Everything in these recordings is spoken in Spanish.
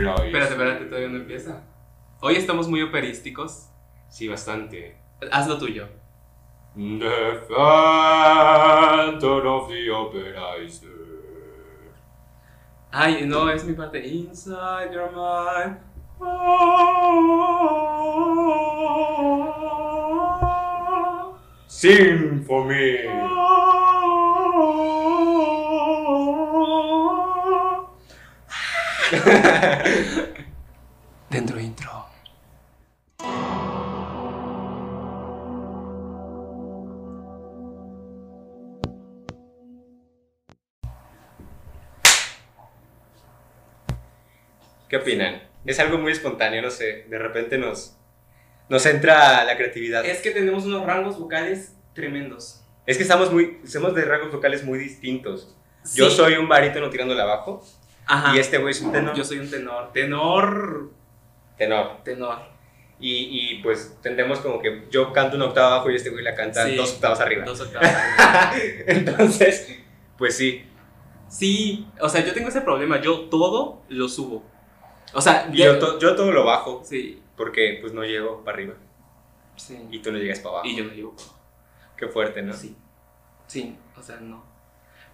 Espérate, espérate, todavía no empieza. Hoy estamos muy operísticos. Sí, bastante. Haz lo tuyo. The Phantom of the Opera is there. Ay, no, es mi parte. Inside your mind. Sing Dentro intro. ¿Qué opinan? Es algo muy espontáneo, no sé. De repente nos, nos entra la creatividad. Es que tenemos unos rangos vocales tremendos. Es que estamos muy, somos de rangos vocales muy distintos. Yo soy un barítono tirándole abajo Ajá. y este güey es un tenor. Yo soy un tenor. Tenor. Tenor. Tenor. Y, y pues tendemos como que yo canto una octava abajo y este güey la canta Sí. dos octavas arriba. Dos octavas. Entonces, pues sí. Sí, o sea, yo tengo ese problema. Yo todo lo subo. O sea, yo, to- yo todo lo bajo Sí, porque pues no llego para arriba sí. y tú no llegas para abajo. Y yo no digo. Qué fuerte, ¿no? Sí. Sí, o sea, no.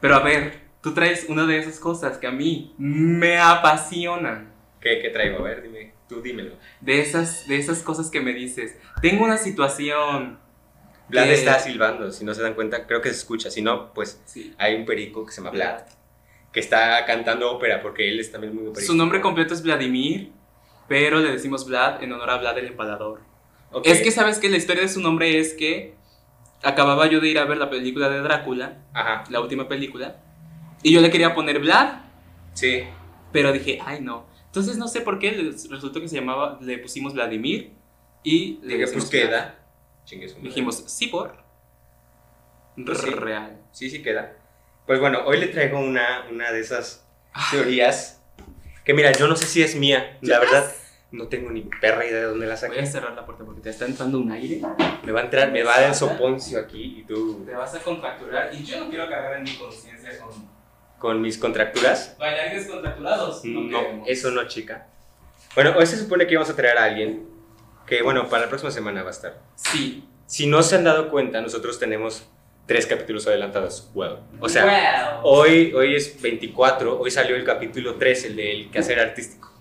Pero a ver, tú traes una de esas cosas que a mí me apasionan. ¿Qué, qué traigo? A ver, dime, tú dímelo. De esas, de esas cosas que me dices. Tengo una situación. Vlad que- está silbando, si no se dan cuenta, creo que se escucha. Si no, pues Sí. hay un perico que se llama Vlad, que está cantando ópera porque él es también muy operístico. Su nombre completo es Vladimir, pero le decimos Vlad en honor a Vlad el Empalador. Ok. Es que sabes que la historia de su nombre es que acababa yo de ir a ver la película de Drácula, Ajá, la última película, y yo le quería poner Vlad, sí. pero dije, ay no. Entonces no sé por qué, resultó que se llamaba, le pusimos Vladimir y le Dije, pues queda. Dijimos, sí por. Pues sí. Real. Sí, sí queda. Pues bueno, hoy le traigo una, una de esas Ah. teorías que mira, yo no sé si es mía, la verdad. No tengo ni perra idea de dónde la Voy a saqué. cerrar la puerta porque te está entrando un aire. Me va a entrar, me va a dar soponcio aquí y tú Te vas a contracturar y yo no quiero cargar en mi conciencia con con mis contracturas. bailarines contracturados. No, No, eso no, chica. Bueno, hoy se supone que íbamos a traer a alguien que, bueno, para la próxima semana va a estar. Sí. Si no se han dado cuenta, nosotros tenemos tres capítulos adelantados. Wow. O sea, Wow. hoy, hoy es 24, hoy salió el capítulo 3, el del quehacer artístico.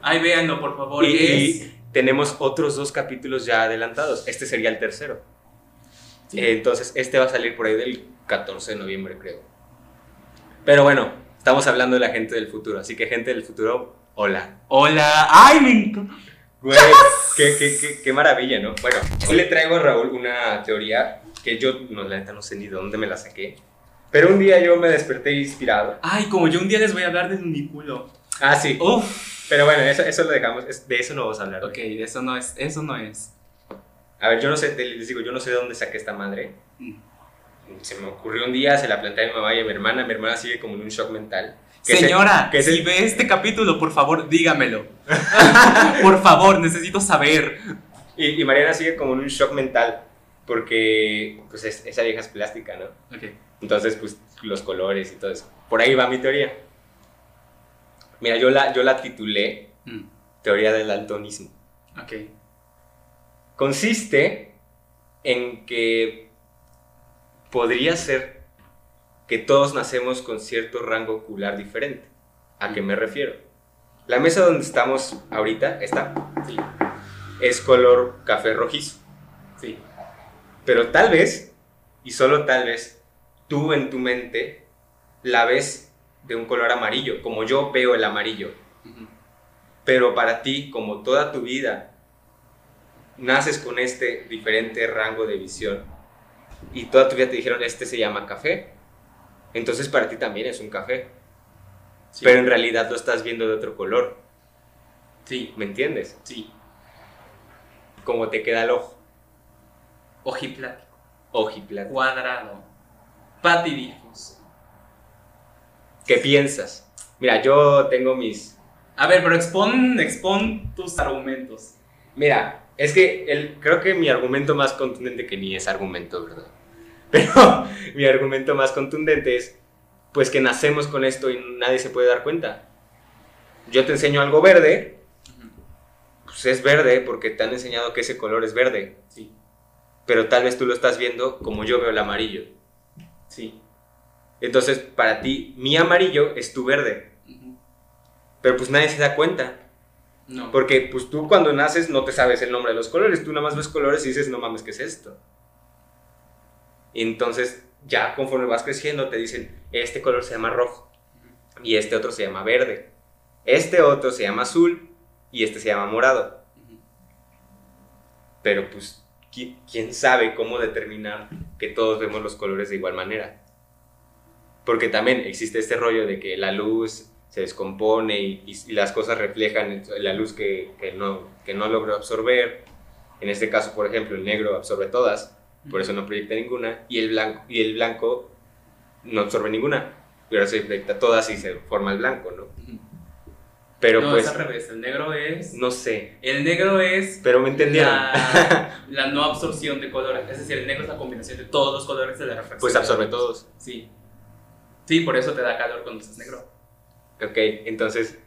Ay, véanlo, por favor. Y, y tenemos otros dos capítulos ya adelantados. Este sería el tercero. Sí. Eh, Entonces, este va a salir por ahí del 14 de noviembre, creo. Pero bueno, estamos hablando de la gente del futuro. Así que, gente del futuro, hola. Hola. Ay, me encanta. Güey, qué, qué, qué, qué maravilla, ¿no? Bueno, hoy le traigo a Raúl una teoría que yo, no, la neta, no sé ni de dónde me la saqué. Pero un día yo me desperté inspirado. Ay, como yo un día les voy a hablar del uniculo. Ah, sí. Uf. Pero bueno, eso, eso lo dejamos. es- de eso no vamos a hablar. Ok, eso no es. Eso no es. A ver, yo no sé, les digo, yo no sé de dónde saqué esta madre. Mm. Se me ocurrió un día, se la planteé a mi mamá y a mi hermana. Mi hermana sigue como en un shock mental. Que se- Señora, que se- si ve este capítulo, por favor, dígamelo. por favor, necesito saber. y, y Mariana sigue como en un shock mental. Porque, pues, es- esa vieja es plástica, ¿no? Ok. Entonces, pues, los colores y todo eso. Por ahí va mi teoría. Mira, yo la, yo la titulé Mm, Teoría del daltonismo. ok. Consiste en que podría ser que todos nacemos con cierto rango ocular diferente. ¿A qué me refiero? La mesa donde estamos ahorita, esta, Sí, es color café rojizo. sí. Pero tal vez, y solo tal vez, tú en tu mente la ves de un color amarillo, como yo veo el amarillo. Pero para ti, como toda tu vida, naces con este diferente rango de visión y toda tu vida te dijeron, este se llama café. Entonces para ti también es un café. Sí. Pero en realidad lo estás viendo de otro color. Sí, ¿Me entiendes? sí. Como te queda el ojo. Ojiplático. Ojiplat. Cuadrado. Patidifus. ¿Qué piensas? Mira, yo tengo mis... A ver, pero expon, expon tus argumentos. Mira, es que el, creo que mi argumento más contundente, que ni es argumento, ¿verdad? Pero mi argumento más contundente es, pues que nacemos con esto y nadie se puede dar cuenta. yo te enseño algo verde, pues es verde porque te han enseñado que ese color es verde. Sí, Pero tal vez tú lo estás viendo como yo veo el amarillo. sí. Entonces, para ti, mi amarillo es tu verde. Pero pues nadie se da cuenta. No. Porque pues tú cuando naces no te sabes el nombre de los colores. Tú nada más ves colores y dices, no mames, ¿qué es esto? Entonces, ya conforme vas creciendo, te dicen, este color se llama rojo. Y este otro se llama verde. Este otro se llama azul. Y este se llama morado. Pero pues, ¿qui- ¿quién sabe cómo determinar que todos vemos los colores de igual manera? Porque también existe este rollo de que la luz se descompone y las cosas reflejan la luz que, que no, que no logró absorber. En este caso, por ejemplo, el negro absorbe todas, por eso no proyecta ninguna, y el blanco, y el blanco no absorbe ninguna, pero se proyecta todas y se forma el blanco, ¿no? Pero no, pues, es al revés. El negro es. no sé, El negro es pero me entendieron. La, la no absorción de colores. Es decir, el negro es la combinación de todos los colores de la refracción. pues absorbe todos. Sí. Sí, por eso te da calor cuando estás negro. Ok, entonces,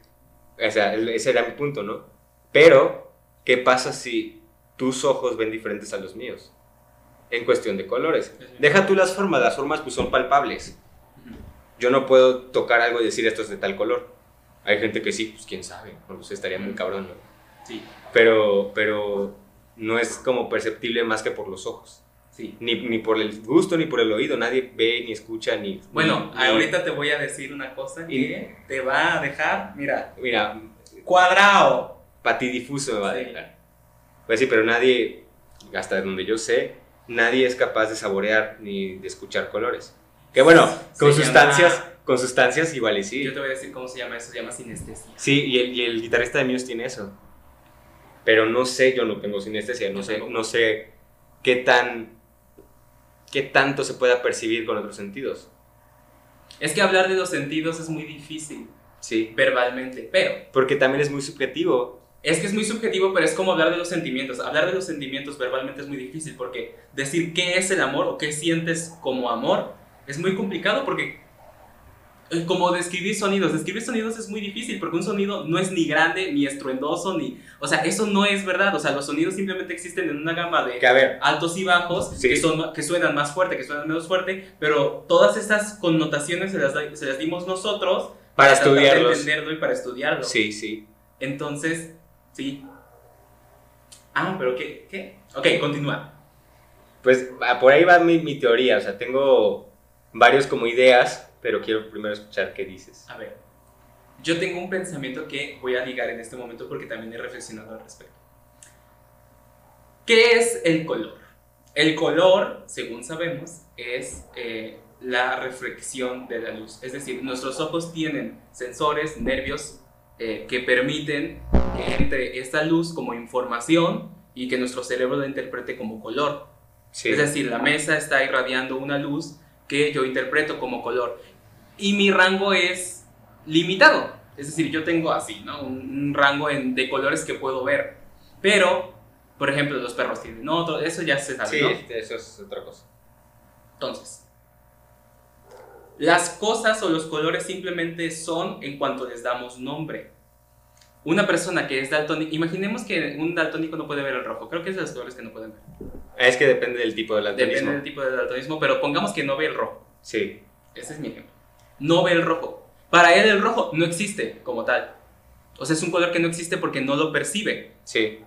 o sea, ese era mi punto, ¿no? Pero, ¿qué pasa si tus ojos ven diferentes a los míos? En cuestión de colores. Deja tú las formas, las formas pues son palpables. Yo no puedo tocar algo y decir esto es de tal color. Hay gente que sí, pues quién sabe, sé, estaría muy cabrón, ¿no? Sí, Pero, pero no es como perceptible más que por los ojos. sí. Ni, ni por el gusto, ni por el oído. Nadie ve, ni escucha, ni... Bueno, ni- ahorita te voy a decir una cosa que te va a dejar, mira, Mira, cuadrado. patidifuso me va a Sí. dejar. Pues sí, pero nadie, hasta donde yo sé, nadie es capaz de saborear ni de escuchar colores. Que bueno, Se con llama- sustancias, con sustancias igual y sí. Yo te voy a decir cómo se llama eso, se llama sinestesia. Sí, y el, y el guitarrista de Muse tiene eso. Pero no sé, yo no tengo sinestesia, no sé, no sé qué tan qué tanto se pueda percibir con otros sentidos. Es que hablar de los sentidos es muy difícil Sí, verbalmente, pero porque también es muy subjetivo. Es que es muy subjetivo, pero es como hablar de los sentimientos. Hablar de los sentimientos verbalmente es muy difícil porque decir qué es el amor o qué sientes como amor es muy complicado porque eh, como describir sonidos, describir sonidos es muy difícil porque un sonido no es ni grande ni estruendoso ni, o sea, eso no es verdad, o sea, los sonidos simplemente existen en una gama de ver, altos y bajos Sí. que, son, que suenan más fuerte, que suenan menos fuerte, pero todas estas connotaciones se las, se las dimos nosotros para estudiarlos. entenderlo y para estudiarlo. Sí, sí. Entonces, sí. Ah, pero ¿qué? ¿Qué? Ok, continúa. Pues ah, por ahí va mi, mi teoría, o sea, tengo varios como ideas, pero quiero primero escuchar qué dices. A ver, yo tengo un pensamiento que voy a ligar en este momento porque también he reflexionado al respecto. ¿Qué es el color? El color, según sabemos, es eh, la reflexión de la luz. Es decir, nuestros ojos tienen sensores, nervios, eh, que permiten que entre esta luz como información y que nuestro cerebro la interprete como color. Sí. Es decir, la mesa está irradiando una luz que yo interpreto como color. Y mi rango es limitado. Es decir, yo tengo así, ¿no? Un, un rango en- de colores que puedo ver. Pero, por ejemplo, los perros tienen otro, eso ya se sabe, Sí, ¿no? eso es otra cosa. Entonces, las cosas o los colores simplemente son en cuanto les damos nombre. Una persona que es daltónica, imaginemos que un daltónico no puede ver el rojo, creo que es de los colores que no pueden ver. Es que depende del tipo de Depende daltonismo. del tipo de daltonismo, pero pongamos que no ve el rojo. Sí, Ese es mi ejemplo. No ve el rojo. Para él el rojo no existe como tal. O sea, es un color que no existe porque no lo percibe. sí,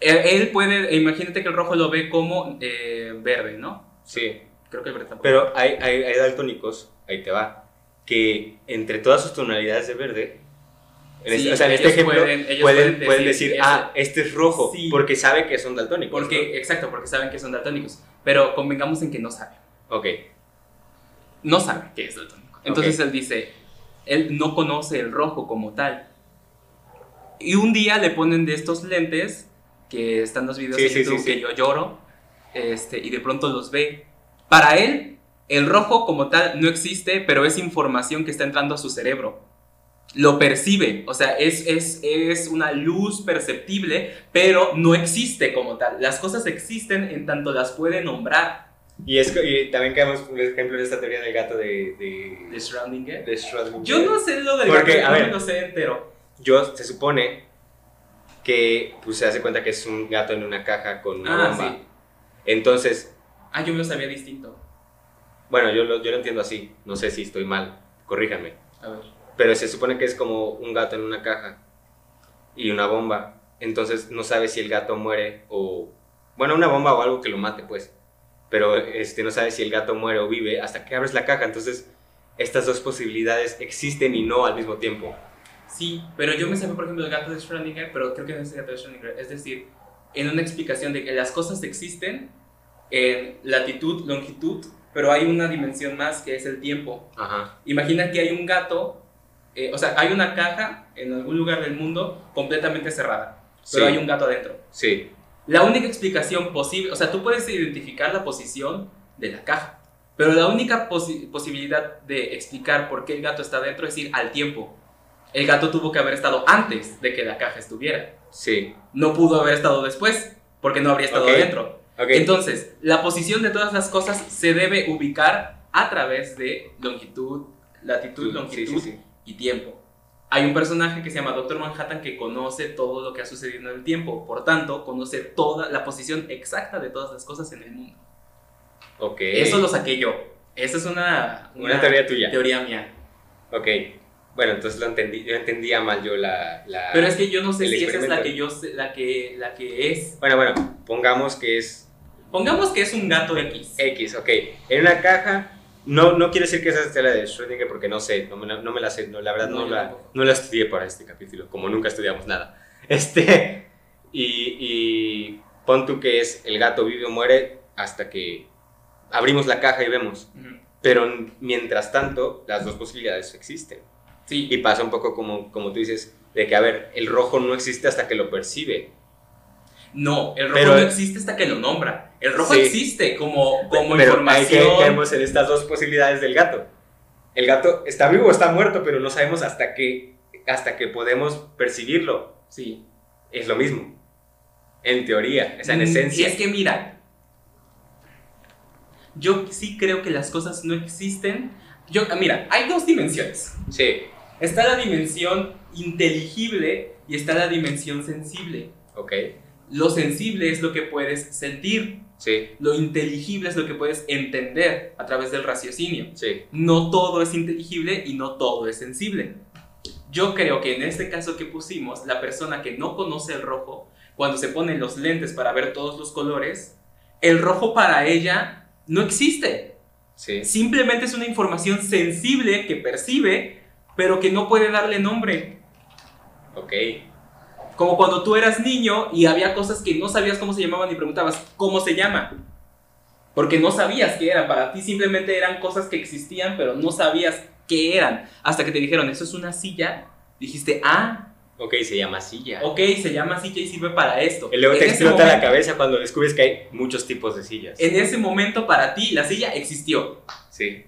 Él, él puede, imagínate que el rojo lo ve como eh, verde, ¿no? sí. Creo que el verde tampoco. Pero hay, hay, hay daltónicos, ahí te va, que entre todas sus tonalidades de verde, Sí, este, o sea, en este ejemplo, pueden- ellos pueden, pueden pueden decir ah, este es rojo, Sí. porque sabe que son daltónicos. Porque, exacto, porque saben que son daltónicos. Pero convengamos en que no saben. ¿no? Ok, No sabe que es daltónico. Entonces él dice, él no conoce el rojo como tal. Y un día le ponen de estos lentes, que están los videos Sí, de sí, YouTube sí, sí. que yo lloro, este, y de pronto los ve. Para él, el rojo como tal no existe, pero es información que está entrando a su cerebro. Lo percibe, o sea, es, es, es una luz perceptible, pero no existe como tal. Las cosas existen en tanto las puede nombrar. y, es, y también caemos, por ejemplo, en esta teoría del gato de... de, de Schrödinger. Yo no sé lo del Porque, gato, a no ver. lo sé entero. yo se supone que pues se hace cuenta que es un gato en una caja con una Ah, bomba. sí. Entonces, Ah, yo me lo sabía distinto. bueno, yo lo, yo lo entiendo así, no sé si estoy mal, corríjanme. A ver. Pero se supone que es como un gato en una caja y una bomba. Entonces no sabes si el gato muere o... Bueno, una bomba o algo que lo mate, pues. Pero este, no sabes si el gato muere o vive hasta que abres la caja. Entonces estas dos posibilidades existen y no al mismo tiempo. Sí, pero yo me sabía, por ejemplo, el gato de Schrödinger, pero creo que no es el gato de Schrödinger. Es decir, en una explicación de que las cosas existen en latitud, longitud, pero hay una dimensión más que es el tiempo. Ajá. Imagina que hay un gato, eh, o sea, hay una caja en algún lugar del mundo completamente cerrada, pero Sí. hay un gato adentro. Sí. La única explicación posible, o sea, tú puedes identificar la posición de la caja, pero la única posi- posibilidad de explicar por qué el gato está adentro es ir al tiempo. El gato tuvo que haber estado antes de que la caja estuviera. Sí. No pudo haber estado después, porque no habría estado Ok. adentro. Ok. Entonces, la posición de todas las cosas se debe ubicar a través de longitud, latitud, Sí, longitud sí, sí. Y tiempo. Hay un personaje que se llama Doctor Manhattan que conoce todo lo que ha sucedido en el tiempo, por tanto, conoce toda la posición exacta de todas las cosas en el mundo. Ok. Eso lo saqué yo. Esa es una, Una teoría tuya. teoría mía. Ok. Bueno, entonces lo entendí. Yo entendía mal yo la... la- Pero es que yo no sé si esa es la que yo sé- la que, la que es. Bueno, bueno, pongamos que es Pongamos que es un gato X. X, ok. En una caja, no, no quiere decir que esa sea la de Schrödinger porque no sé, no me, la- no me la sé, no, la verdad No, la, no la estudié para este capítulo, como nunca estudiamos nada. Este, y, y pon tú que es el gato vive o muere hasta que abrimos la caja y vemos. Pero mientras tanto, las dos posibilidades existen. Sí. Y pasa un poco como, como tú dices, de que, a ver, el rojo no existe hasta que lo percibe. No, el rojo Pero- no existe hasta que lo nombra. El rojo Sí. existe como, como Pero hay que información. caemos en estas dos posibilidades del gato. El gato está vivo o está muerto, pero no sabemos hasta que, hasta que podemos percibirlo. Sí. Es lo mismo. En teoría, esa en Mm, esencia. Y es que mira, yo sí creo que las cosas no existen. Yo, mira, hay dos dimensiones. Sí, Está la dimensión inteligible y está la dimensión sensible. ok. Lo sensible es lo que puedes sentir. Sí, Lo inteligible es lo que puedes entender a través del raciocinio. sí. No todo es inteligible y no todo es sensible. Yo creo que en este caso que pusimos, la persona que no conoce el rojo, cuando se pone los lentes para ver todos los colores, el rojo para ella no existe. Sí, Simplemente es una información sensible que percibe, pero que no puede darle nombre. ok. Como cuando tú eras niño y había cosas que no sabías cómo se llamaban y preguntabas, ¿cómo se llama? Porque no sabías qué eran, para ti simplemente eran cosas que existían, pero no sabías qué eran. Hasta que te dijeron, eso es una silla, dijiste, ah, Ok, se llama silla. ok, se llama silla y sirve para esto. Y luego te En ese explota la momento- cabeza cuando descubres que hay muchos tipos de sillas. En ese momento para ti la silla existió, Sí,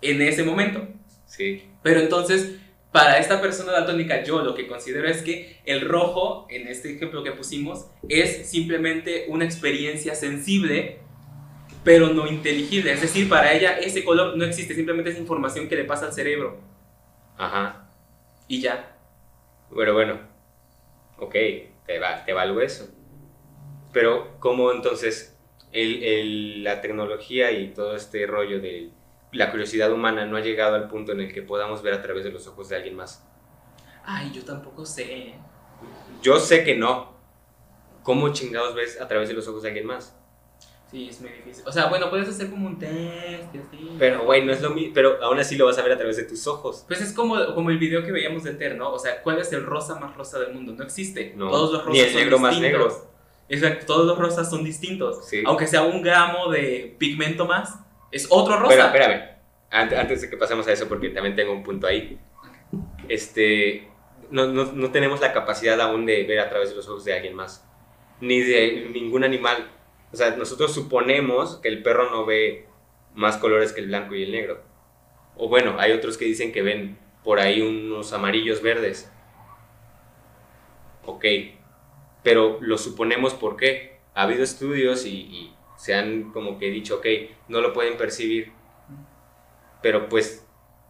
en ese momento. sí. Pero entonces, para esta persona daltónica, yo lo que considero es que el rojo, en este ejemplo que pusimos, es simplemente una experiencia sensible, pero no inteligible. Es decir, para ella ese color no existe, simplemente es información que le pasa al cerebro Ajá. y ya. Bueno, bueno. Ok, te, va, te valgo eso. Pero, ¿cómo entonces el, el- la tecnología y todo este rollo de la curiosidad humana no ha llegado al punto en el que podamos ver a través de los ojos de alguien más? Ay, yo tampoco sé. Yo sé que no. ¿Cómo chingados ves a través de los ojos de alguien más? Sí, es muy difícil. O sea, bueno, puedes hacer como un test, y así. Pero, güey, no es lo mismo. Pero aún así lo vas a ver a través de tus ojos. Pues es como, como el video que veíamos de Ter, ¿no? O sea, ¿cuál es el rosa más rosa del mundo? No existe. No, Todos los ni rosas el son negro más distintos. negro. Exacto, todos los rosas son distintos. Sí. Aunque sea un gramo de pigmento más, es otro rosa. Pero espérame, antes, antes de que pasemos a eso, porque también tengo un punto ahí. Este, no, no, no tenemos la capacidad aún de ver a través de los ojos de alguien más, ni de ningún animal. O sea, nosotros suponemos que el perro no ve más colores que el blanco y el negro. O bueno, hay otros que dicen que ven por ahí unos amarillos verdes. Ok, pero lo suponemos porque ha habido estudios y se han como que dicho, ok, no lo pueden percibir, pero pues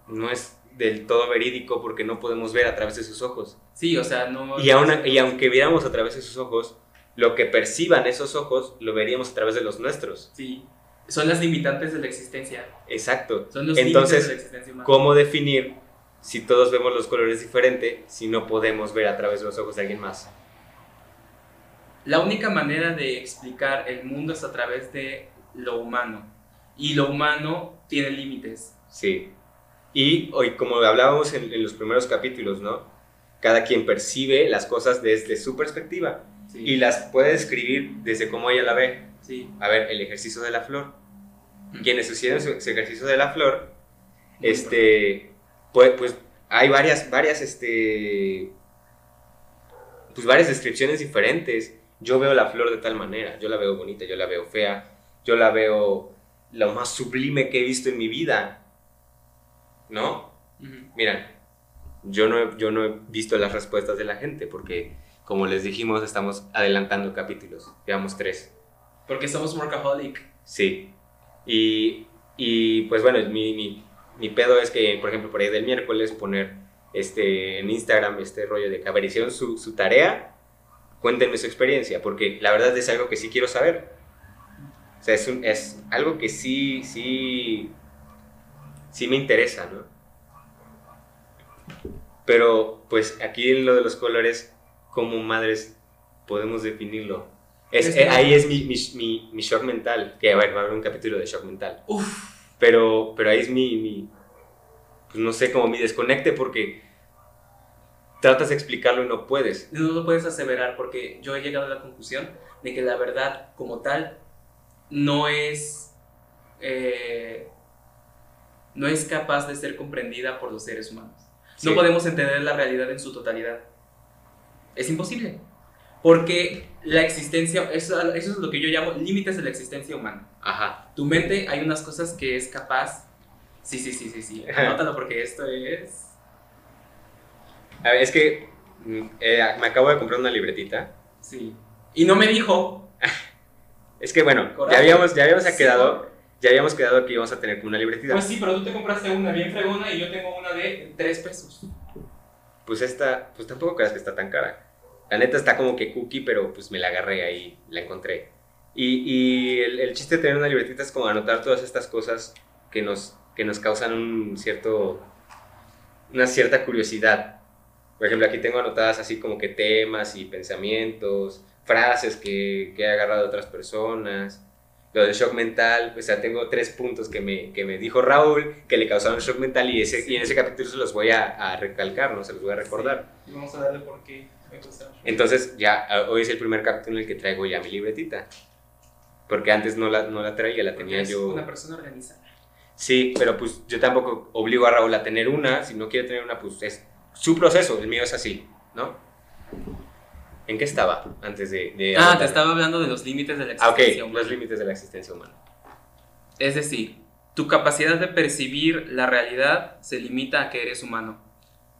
no es, del todo verídico porque no podemos ver a través de sus ojos. Sí, o sea, no... Y, aun, y aunque viéramos a través de sus ojos, lo que perciban esos ojos lo veríamos a través de los nuestros. Sí, son las limitantes de la existencia. Exacto. Son los Entonces, de la existencia humana. ¿Cómo definir si todos vemos los colores diferente si no podemos ver a través de los ojos de alguien más? La única manera de explicar el mundo es a través de lo humano. Y lo humano tiene límites. Sí. Y hoy, como hablábamos en, en los primeros capítulos, ¿no? Cada quien percibe las cosas desde su perspectiva Sí. y las puede describir desde cómo ella la ve. sí. A ver, el ejercicio de la flor. Quienes hicieron su, su ejercicio de la flor, este, pues, pues hay varias, varias, este, pues varias descripciones diferentes. Yo veo la flor de tal manera, yo la veo bonita, yo la veo fea, yo la veo lo más sublime que he visto en mi vida, ¿no? Ujú. Miran, yo no, he- yo no he visto las respuestas de la gente porque, como les dijimos, estamos adelantando capítulos, llevamos tres. Porque somos workaholic. Sí. Y, y, pues bueno, mi, mi, mi pedo es que, por ejemplo, por ahí del miércoles poner este, en Instagram este rollo de que su, su tarea, cuéntenme su experiencia, porque la verdad es algo que sí quiero saber. O sea, es, un- es algo que sí, sí, sí me interesa, ¿no? Pero, pues aquí en lo de los colores, como madres podemos definirlo? Es, Es eh, ahí es mi, mi, mi, mi shock mental, que a ver, va a haber un capítulo de shock mental. Uf. Pero, pero ahí es mi, mi, pues no sé, como mi desconecte porque tratas de explicarlo y no puedes. No lo puedes aseverar porque yo he llegado a la conclusión de que la verdad como tal no es eh, no es capaz de ser comprendida por los seres humanos. No Sí. podemos entender la realidad en su totalidad. Es imposible. Porque la existencia, eso, eso es lo que yo llamo límites de la existencia humana. Ajá. Tu mente hay unas cosas que es capaz... Sí, sí, sí, sí, sí. Anótalo porque esto es... A ver, es que mm, eh, me acabo de comprar una libretita. Sí. Y no me dijo... Es que bueno, ya habíamos, ya habíamos Sí, quedado, ya habíamos quedado que íbamos a tener una libretita. Pues sí, pero tú te compraste una bien fregona y yo tengo una de 3 pesos. Pues esta, pues tampoco creas que está tan cara. La neta está como que cookie, pero pues me la agarré ahí, la encontré. Y, y el, el chiste de tener una libretita es como anotar todas estas cosas que nos, que nos causan un cierto, una cierta curiosidad. Por ejemplo, aquí tengo anotadas así como que temas y pensamientos, frases que, que he agarrado de otras personas. Lo del shock mental, o sea, tengo tres puntos que me, que me dijo Raúl que le causaron shock mental y, ese, y en ese capítulo se los voy a, a recalcar, ¿no? Se los voy a recordar. Y vamos a darle por qué. Entonces, ya, hoy es el primer capítulo en el que traigo ya mi libretita. Porque antes no la, no la traía, la tenía es yo. una persona organizada. Sí, pero pues yo tampoco obligo a Raúl a tener una. Si no quiere tener una, pues es su proceso. El mío es así, ¿no? ¿En qué estaba antes de.? de Ah, te estaba hablando de los límites de la Ah, ok, existencia humana. los límites de la existencia humana. Es decir, tu capacidad de percibir la realidad se limita a que eres humano.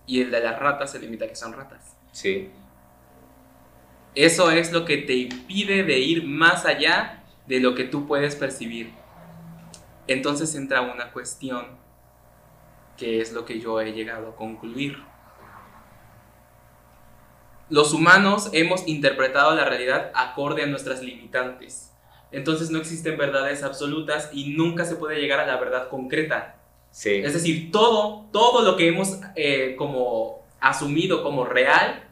Y el de las ratas se limita a que son ratas. Sí. Eso es lo que te impide de ir más allá de lo que tú puedes percibir. Entonces entra una cuestión que es lo que yo he llegado a concluir. Los humanos hemos interpretado la realidad acorde a nuestras limitantes. Entonces no existen verdades absolutas y nunca se puede llegar a la verdad concreta. Sí. Es decir, todo, todo lo que hemos eh, como asumido como real,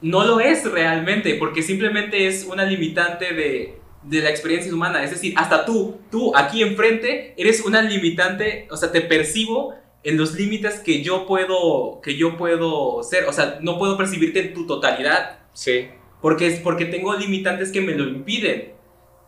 no lo es realmente, porque simplemente es una limitante de, de la experiencia humana. Es decir, hasta tú, tú aquí enfrente, eres una limitante, o sea, te percibo en los límites que yo puedo, que yo puedo ser. O sea, no puedo percibirte en tu totalidad, Sí. porque, es, porque tengo limitantes que me lo impiden.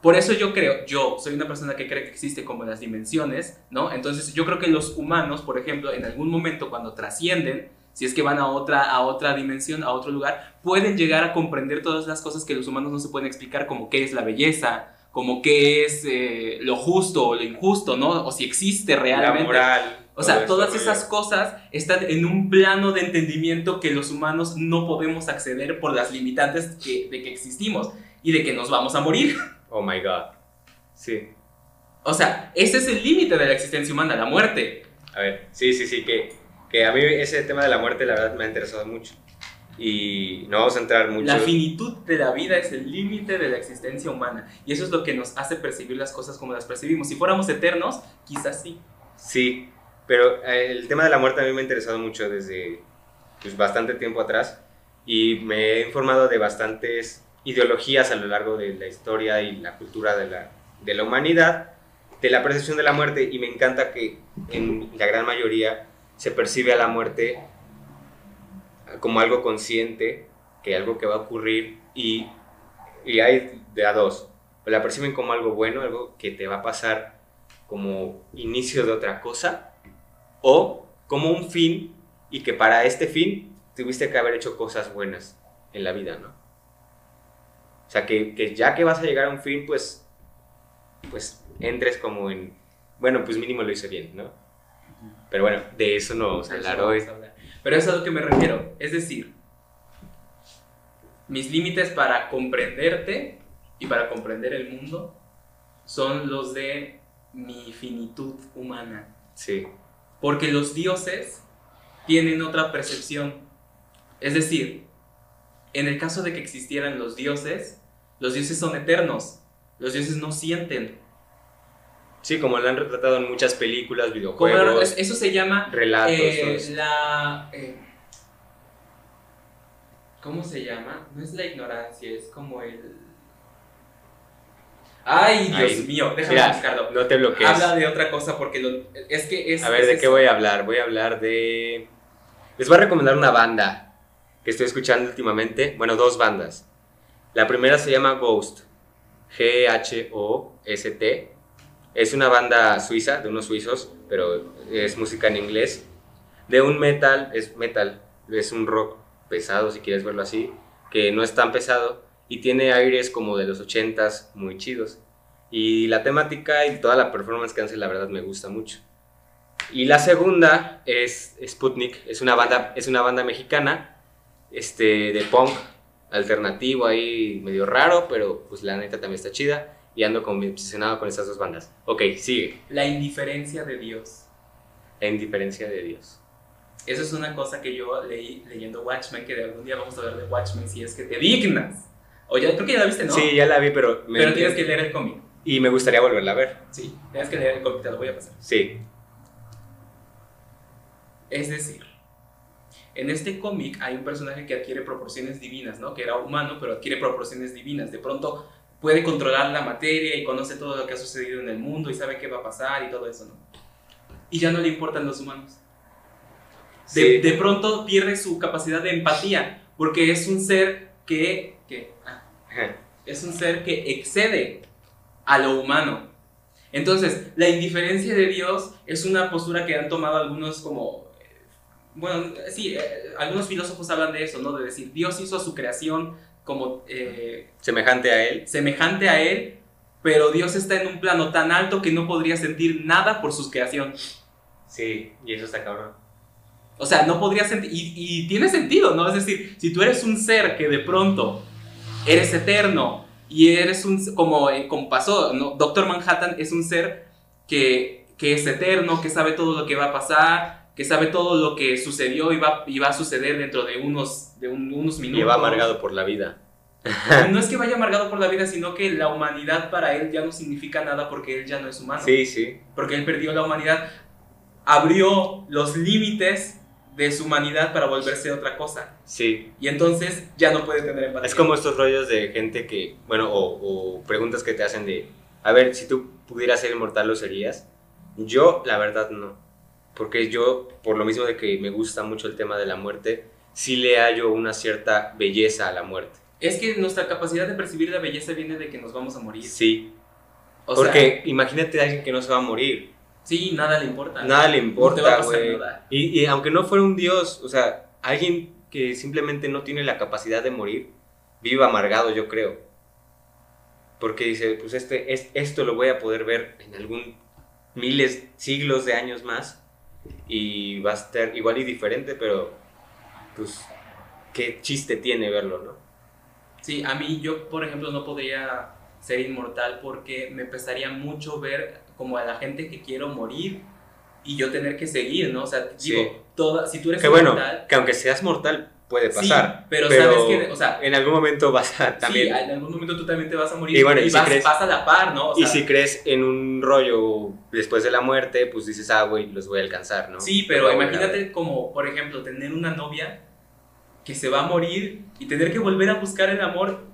Por eso yo creo, yo soy una persona que cree que existe como las dimensiones, ¿no? Entonces yo creo que los humanos, por ejemplo, en algún momento cuando trascienden, si es que van a otra, a otra dimensión, a otro lugar, pueden llegar a comprender todas las cosas que los humanos no se pueden explicar, como qué es la belleza, como qué es eh, lo justo o lo injusto, ¿no? O si existe realmente. La moral. O sea, todas esas cosas están en un plano de entendimiento que los humanos no podemos acceder por las limitantes que- de que existimos y de que nos vamos a morir. Oh my god. Sí. O sea, ese es el límite de la existencia humana, la muerte. A ver, sí, sí, sí, que que a mí ese tema de la muerte la verdad me ha interesado mucho. Y no vamos a entrar mucho. La finitud de la vida es el límite de la existencia humana. Y eso es lo que nos hace percibir las cosas como las percibimos. Si fuéramos eternos, quizás sí. Sí, pero eh, el tema de la muerte a mí me ha interesado mucho desde pues, bastante tiempo atrás. Y me he informado de bastantes ideologías a lo largo de la historia y la cultura de la, de la humanidad, de la percepción de la muerte. Y me encanta que en la gran mayoría se percibe a la muerte como algo consciente, que algo que va a ocurrir y, y hay de a dos. La perciben como algo bueno, algo que te va a pasar como inicio de otra cosa, o como un fin y que para este fin tuviste que haber hecho cosas buenas en la vida, ¿no? O sea, que, que ya que vas a llegar a un fin, pues, pues entres como en, bueno, pues mínimo lo hice bien, ¿no? Pero bueno, de eso no vamos a hablar hoy. Pero eso es a lo que me refiero. Es decir, mis límites para comprenderte y para comprender el mundo son los de mi finitud humana. Sí. Porque los dioses tienen otra percepción. Es decir, en el caso de que existieran los dioses, los dioses son eternos. Los dioses no sienten. Sí, como lo han retratado en muchas películas, videojuegos. eso se llama. Relatos. Eh, la. Eh, ¿Cómo se llama? No es la ignorancia, es como el. Ay, Dios mío, déjame buscarlo. No te bloquees. Habla de otra cosa porque lo, es que es. A ver, ¿de qué voy a hablar? Voy a hablar de. Les voy a recomendar una banda que estoy escuchando últimamente. Bueno, dos bandas. La primera se llama Ghost. G-H-O-S-T. Es una banda suiza, de unos suizos, pero es música en inglés. De un metal, es metal, es un rock pesado, si quieres verlo así, que no es tan pesado y tiene aires como de los 80s muy chidos. Y la temática y toda la performance que hace, la verdad, me gusta mucho. Y la segunda es Sputnik, es una banda, es una banda mexicana este, de punk alternativo ahí medio raro, pero pues la neta también está chida y ando como obsesionado con estas dos bandas. Ok, sigue. La indiferencia de Dios. La indiferencia de Dios. Eso es una cosa que yo leí leyendo Watchmen, que de algún día vamos a hablar de Watchmen si es que te dignas. O ya, creo que ya la viste, ¿no? Sí, ya la vi, pero... pero tienes que leer el cómic. Y me gustaría volverla a ver. Sí, tienes que leer el cómic, te lo voy a pasar. Sí. Es decir, en este cómic hay un personaje que adquiere proporciones divinas, ¿no? Que era humano, pero adquiere proporciones divinas. De pronto puede controlar la materia y conoce todo lo que ha sucedido en el mundo y sabe qué va a pasar y todo eso, ¿no? Y ya no le importan los humanos. De, de pronto pierde su capacidad de empatía, porque es un ser que, que ah, es un ser que excede a lo humano. Entonces, la indiferencia de Dios es una postura que han tomado algunos como, eh, bueno, sí, eh, algunos filósofos hablan de eso, ¿no? De decir, Dios hizo su creación como... Eh, semejante a Él. Semejante a Él, pero Dios está en un plano tan alto que no podría sentir nada por su creación. Sí, y eso está cabrón. O sea, no podría sentir... Y, y tiene sentido, ¿no? Es decir, si tú eres un ser que de pronto eres eterno y eres un... Como, eh, como pasó, ¿no? Doctor Manhattan es un ser que, que es eterno, que sabe todo lo que va a pasar, que sabe todo lo que sucedió y va, y va a suceder dentro de unos, de unos minutos. Y va amargado por la vida. no es que vaya amargado por la vida, sino que la humanidad para él ya no significa nada porque él ya no es humano. Sí, sí. Porque él perdió la humanidad, abrió los límites de su humanidad para volverse otra cosa. Sí. Y entonces ya no puede tener empatía. Es como estos rollos de gente que, bueno, o, o preguntas que te hacen de, a ver, si tú pudieras ser inmortal, ¿lo serías? Yo, la verdad, no porque yo, por lo mismo de que me gusta mucho el tema de la muerte, sí le hallo una cierta belleza a la muerte. Es que nuestra capacidad de percibir la belleza viene de que nos vamos a morir. Sí. O porque imagínate a alguien que no se va a morir. Sí, nada le importa. Nada le importa, güey. Y, y aunque no fuera un dios, o sea, alguien que simplemente no tiene la capacidad de morir, vive amargado, yo creo. Porque dice, pues este, es, esto lo voy a poder ver en algún miles, siglos de años más y va a estar igual y diferente, pero pues qué chiste tiene verlo, ¿no? Sí, a mí yo, por ejemplo, no podría ser inmortal porque me pesaría mucho ver como a la gente que quiero morir y yo tener que seguir, ¿no? O sea, Sí. digo, toda, si tú eres Que bueno, mortal, que aunque seas mortal, puede sí, pasar. pero, sabes que, o sea, en algún momento vas a también. sí, en algún momento tú también te vas a morir Y bueno, y si vas, crees- vas a la par, ¿no? O y si crees en un rollo después de la muerte, pues dices, ah, güey, los voy a alcanzar, ¿no? Sí, pero Pero imagínate como, por ejemplo, tener una novia que se va a morir y tener que volver a buscar el amor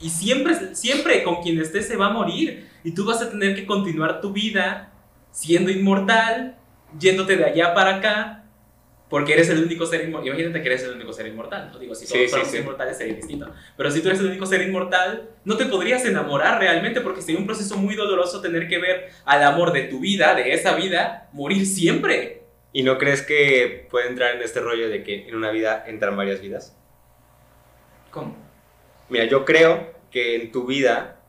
y siempre, siempre con quien estés se va a morir y tú vas a tener que continuar tu vida siendo inmortal, yéndote de allá para acá. Porque eres el único ser inmortal. Imagínate que eres el único ser inmortal. No digo, si Sí, todos sí, fuéramos sí. inmortales sería distinto. Pero si tú eres el único ser inmortal, no te podrías enamorar realmente porque sería un proceso muy doloroso tener que ver al amor de tu vida, de esa vida, morir siempre. ¿Y no crees que puede entrar en este rollo de que en una vida entran varias vidas? ¿Cómo? Mira, yo creo que en tu vida,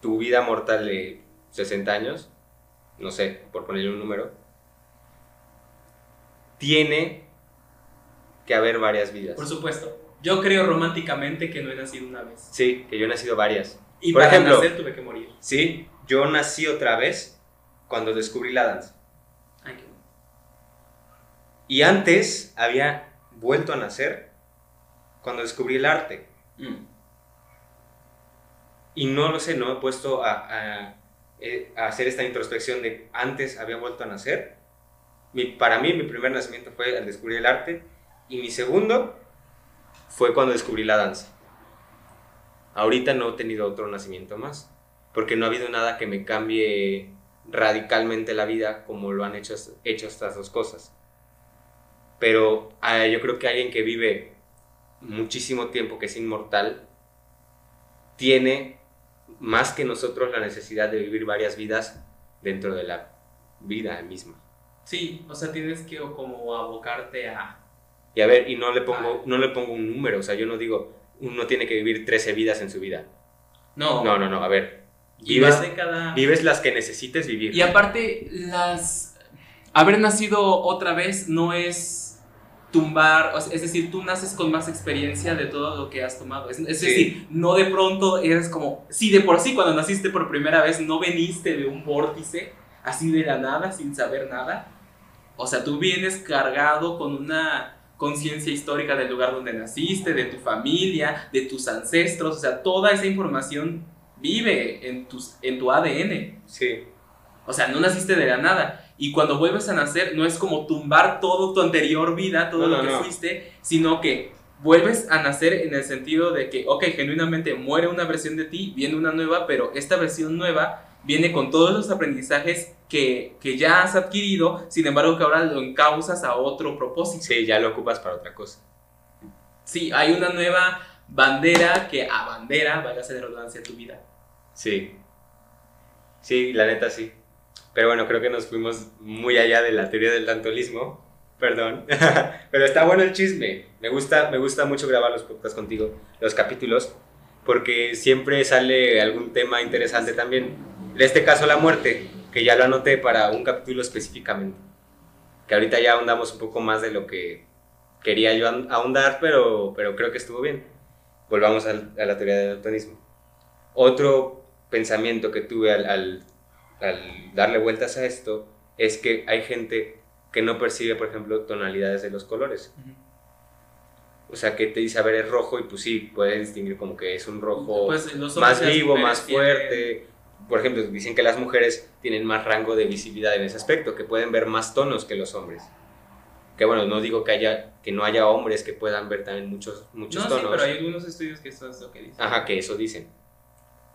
tu vida mortal de 60 años, no sé, por ponerle un número, tiene que haber varias vidas. Por supuesto. Yo creo románticamente que no he nacido una vez. Sí, que yo he nacido varias. Y Por para ejemplo- nacer tuve que morir. Sí, yo nací otra vez cuando descubrí la danza. Ay, qué bueno. Y antes había vuelto a nacer cuando descubrí el arte. Mm. Y no lo sé, no me he puesto a, a- eh, a hacer esta introspección de antes había vuelto a nacer. Mi- para mí, mi primer nacimiento fue al descubrir el arte. Y mi segundo fue cuando descubrí la danza. Ahorita no he tenido otro nacimiento más. Porque no ha habido nada que me cambie radicalmente la vida como lo han hecho, hecho estas dos cosas. Pero ah, yo creo que alguien que vive muchísimo tiempo, que es inmortal, tiene más que nosotros la necesidad de vivir varias vidas dentro de la vida misma. Sí, o sea, tienes que como abocarte a... Y a ver, y no le pongo, Ah. no le pongo un número, o sea, yo no digo, uno tiene que vivir 13 vidas en su vida. No, No, no, no, a ver, vives, cada... vives las que necesites vivir. Y aparte, las... Haber nacido otra vez no es tumbar, es decir, tú naces con más experiencia de todo lo que has tomado. Es, es Sí. decir, no de pronto eres como, sí, de por sí cuando naciste por primera vez no veniste de un vórtice, así de la nada, sin saber nada. O sea, tú vienes cargado con una conciencia histórica del lugar donde naciste, de tu familia, de tus ancestros, o sea, toda esa información vive en, tus, en tu ADN. Sí, O sea, no naciste de la nada. Y cuando vuelves a nacer, no es como tumbar todo tu anterior vida, todo No, lo que no. fuiste, sino que vuelves a nacer en el sentido de que, ok, genuinamente muere una versión de ti, viene una nueva, pero esta versión nueva viene con todos los aprendizajes que, que ya has adquirido, sin embargo que ahora lo encausas a otro propósito. sí, ya lo ocupas para otra cosa. Sí, hay una nueva bandera que abandera, vaya a ser redundancia, tu vida. Sí. Sí, la neta sí. Pero bueno, creo que nos fuimos muy allá de la teoría del tantolismo. Perdón. Pero está bueno el chisme. Me gusta, me gusta mucho grabar los podcasts contigo, los capítulos, porque siempre sale algún tema interesante también. En este caso, la muerte, que ya lo anoté para un capítulo específicamente. Que ahorita ya ahondamos un poco más de lo que quería yo ahon- ahondar, pero, pero creo que estuvo bien. Volvamos a la teoría del daltonismo. Otro pensamiento que tuve al- al darle vueltas a esto es que hay gente que no percibe, por ejemplo, tonalidades de los colores. O sea, que te dice, a ver, es rojo y pues sí, puedes distinguir como que es un rojo Pues, más vivo, más tienen- fuerte. Por ejemplo, dicen que las mujeres tienen más rango de visibilidad en ese aspecto, que pueden ver más tonos que los hombres. Que bueno, no digo que haya que no haya hombres que puedan ver también muchos muchos No, sí, tonos. pero hay algunos estudios que eso es lo que dicen. Ajá, que eso dicen.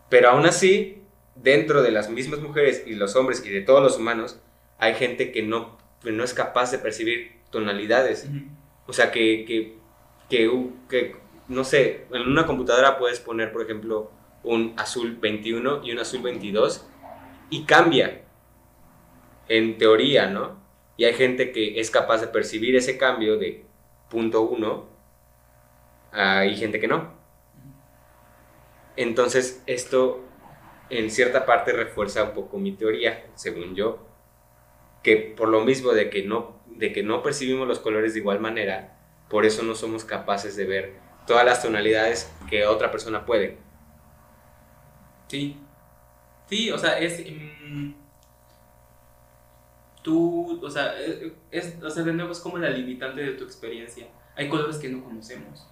Pero aún así, dentro de las mismas mujeres y los hombres y de todos los humanos, hay gente que no, que no es capaz de percibir tonalidades. O sea, que, que, que, no sé, en una computadora puedes poner, por ejemplo, un azul 21 y un azul 22 y cambia, en teoría, ¿no? Y hay gente que es capaz de percibir ese cambio de punto 1, hay gente que no. Entonces, esto en cierta parte refuerza un poco mi teoría, según yo, que por lo mismo de que no, de que no percibimos los colores de igual manera, por eso no somos capaces de ver todas las tonalidades que otra persona puede. Sí. Sí, o sea, es. mm, tú, o sea, es, o sea, de nuevo es como la limitante de tu experiencia. Hay colores que no conocemos.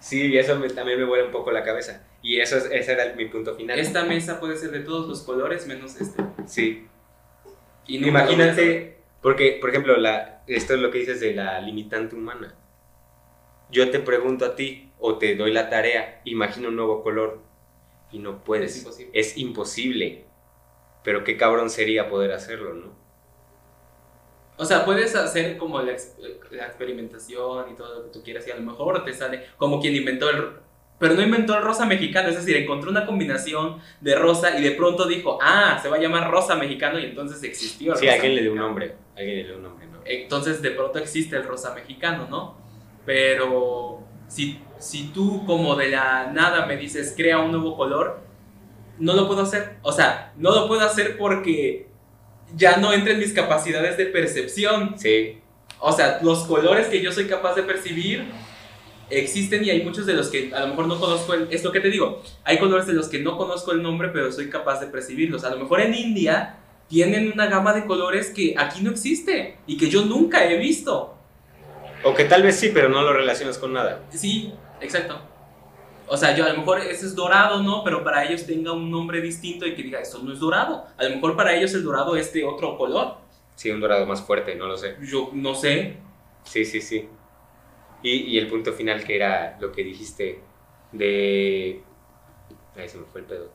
Sí, y eso me- también me vuela un poco la cabeza. Y eso es, ese era mi punto final. Esta mesa puede ser de todos los colores menos este. Sí. Y a Imagínate, porque, por ejemplo, la, esto es lo que dices de la limitante humana. Yo te pregunto a ti, o te doy la tarea, imagina un nuevo color, y no puedes. Es imposible. Es imposible. Pero qué cabrón sería poder hacerlo, ¿no? O sea, puedes hacer como la, ex- la experimentación y todo lo que tú quieras y a lo mejor te sale como quien inventó el... Pero no inventó el rosa mexicano, es decir, encontró una combinación de rosa y de pronto dijo, ah, se va a llamar rosa mexicano y entonces existió el Sí, rosa alguien le dio un nombre. Alguien le dio un nombre, ¿no? Entonces de pronto existe el rosa mexicano, ¿no? Pero si, si tú como de la nada me dices, crea un nuevo color, no lo puedo hacer. O sea, no lo puedo hacer porque ya no entra en mis capacidades de percepción. Sí, O sea, los colores que yo soy capaz de percibir existen y hay muchos de los que a lo mejor no conozco. El, es lo que te digo. Hay colores de los que no conozco el nombre, pero soy capaz de percibirlos. A lo mejor en India tienen una gama de colores que aquí no existe y que yo nunca he visto. o que tal vez sí, pero no lo relacionas con nada. Sí, exacto. O sea, yo a lo mejor ese es dorado, ¿no? Pero para ellos tenga un nombre distinto y que diga, esto no es dorado. A lo mejor para ellos el dorado es de otro color. Sí, un dorado más fuerte, no lo sé. Yo no sé. Sí, sí, sí. Y, y el punto final que era lo que dijiste de... Ay, se me fue el pedo.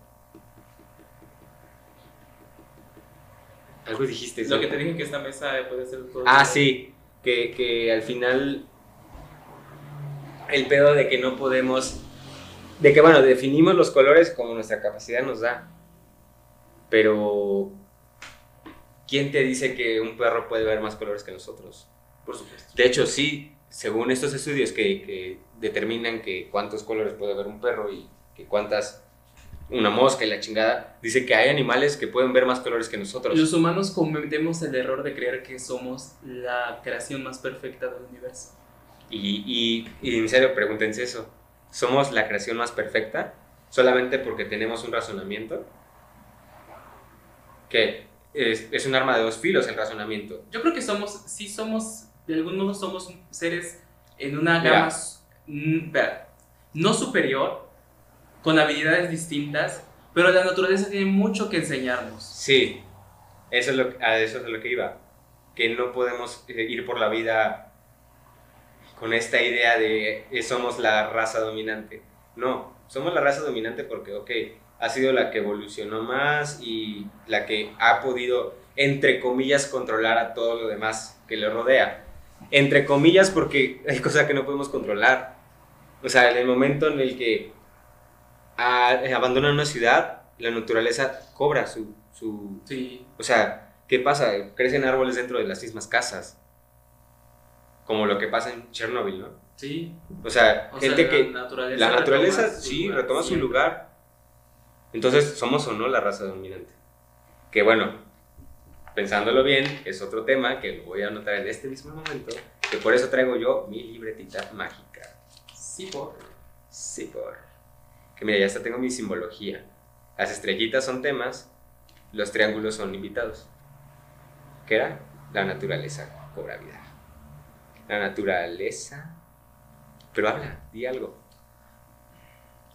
Algo dijiste. Lo que te dije que esta mesa puede ser todo. Ah, sí, que, que al final el pedo de que no podemos, de que bueno, definimos los colores como nuestra capacidad nos da, pero ¿quién te dice que un perro puede ver más colores que nosotros? Por supuesto. De hecho, sí, según estos estudios que, que determinan que cuántos colores puede ver un perro y que cuántas, una mosca y la chingada, dice que hay animales que pueden ver más colores que nosotros. Los humanos cometemos el error de creer que somos la creación más perfecta del universo. Y, y, y en serio, pregúntense eso. ¿Somos la creación más perfecta solamente porque tenemos un razonamiento? Que es, es un arma de dos filos el razonamiento. Yo creo que somos, sí somos, de algún modo somos seres en una gama, no superior, con habilidades distintas, pero la naturaleza tiene mucho que enseñarnos. Sí, eso es lo, a eso es a lo que iba. Que no podemos eh, ir por la vida con esta idea de eh, somos la raza dominante. No, somos la raza dominante porque, ok, ha sido la que evolucionó más y la que ha podido, entre comillas, controlar a todo lo demás que le rodea. Entre comillas porque hay cosas que no podemos controlar. O sea, en el momento en el que ah, abandonan una ciudad, la naturaleza cobra su, su... Sí, O sea, ¿qué pasa? Crecen árboles dentro de las mismas casas. Como lo que pasa en Chernobyl, ¿no? sí. O sea, O gente sea, que... la naturaleza, La naturaleza, retoma su sí, lugar retoma su siempre. lugar. Entonces, ¿somos o no la raza dominante? Que bueno, pensándolo bien, es otro tema que lo voy a anotar en este mismo momento, que por eso traigo yo mi libretita mágica. Sí, por. Sí, por. Que mira, ya hasta tengo mi simbología. Las estrellitas son temas, los triángulos son invitados. ¿Qué era? La naturaleza cobra vida. La naturaleza. Pero habla, di algo.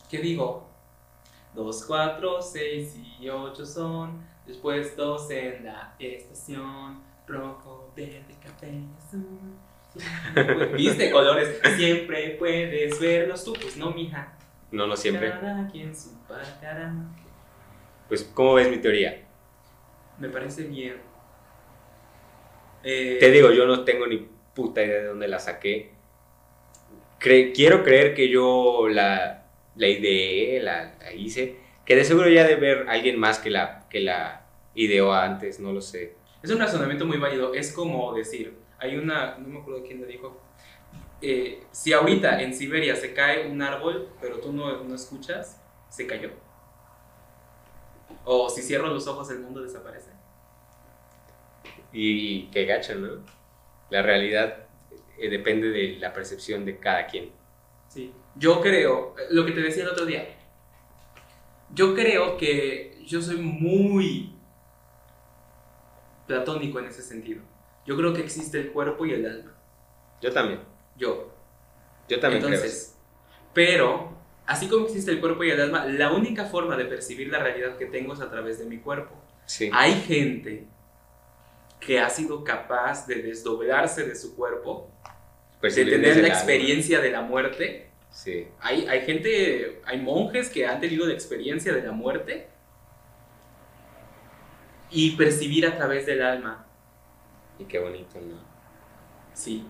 ¿Qué digo? 2, 4, 6 y 8 son. Después en la estación. Rojo, verde, café, azul. ¿Viste colores? Siempre puedes verlos tú. Pues no, mija. No, no siempre. Cada quien su patará. Pues, ¿cómo ves mi teoría? Me parece bien. Eh, Te digo, yo no tengo ni puta idea de dónde la saqué. Cre- quiero creer que yo la, la ideé, la, la hice. Que de seguro ya debe haber alguien más que la, que la ideó antes, no lo sé. Es un razonamiento muy válido. Es como decir, hay una, no me acuerdo quién lo dijo. eh, si ahorita en Siberia se cae un árbol, pero tú no, no escuchas, se cayó. O si cierro los ojos, el mundo desaparece. Y qué gacho, ¿no? La realidad eh, depende de la percepción de cada quien. Sí. Yo creo, lo que te decía el otro día, yo creo que yo soy muy platónico en ese sentido. Yo creo que existe el cuerpo y el alma. Yo también. Yo. Yo también Entonces, pero, así como existe el cuerpo y el alma, la única forma de percibir la realidad que tengo es a través de mi cuerpo. creo. Sí. Hay gente que ha sido capaz de desdoblarse de su cuerpo, de Percibir tener la alma. experiencia de la muerte. Sí. Hay, hay gente, hay monjes que han tenido la experiencia de la muerte y percibir a través del alma. Y qué bonito, ¿no? Sí.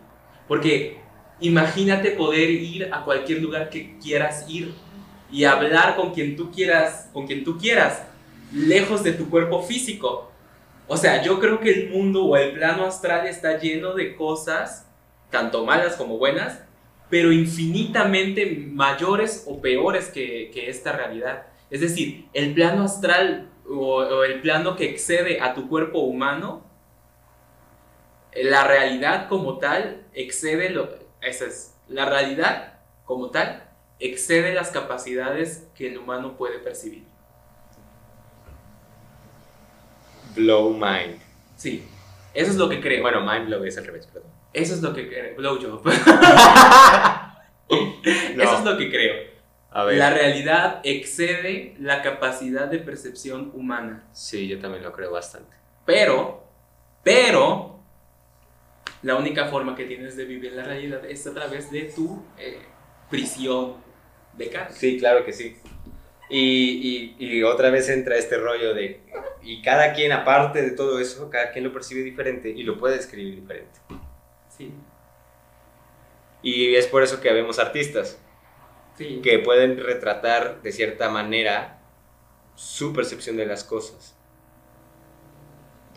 Porque imagínate poder ir a cualquier lugar que quieras ir y hablar con quien tú quieras, con quien tú quieras, lejos de tu cuerpo físico. O sea, yo creo que el mundo o el plano astral está lleno de cosas, tanto malas como buenas, pero infinitamente mayores o peores que, que esta realidad. Es decir, el plano astral o, el plano que excede a tu cuerpo humano la realidad como tal excede lo esa es la realidad como tal excede las capacidades que el humano puede percibir Blow mind. sí eso es lo que creo Bueno, mind blow es al revés, perdón. eso es lo que creo blowjob No. eso es lo que creo A ver. la realidad excede la capacidad de percepción humana Sí, yo también lo creo bastante. pero pero la única forma que tienes de vivir la realidad es a través de tu eh, prisión de carne Sí, claro que sí. Y, y, y otra vez entra este rollo de... Y cada quien, aparte de todo eso, cada quien lo percibe diferente y lo puede describir diferente. sí Y es por eso que vemos artistas sí que pueden retratar de cierta manera su percepción de las cosas.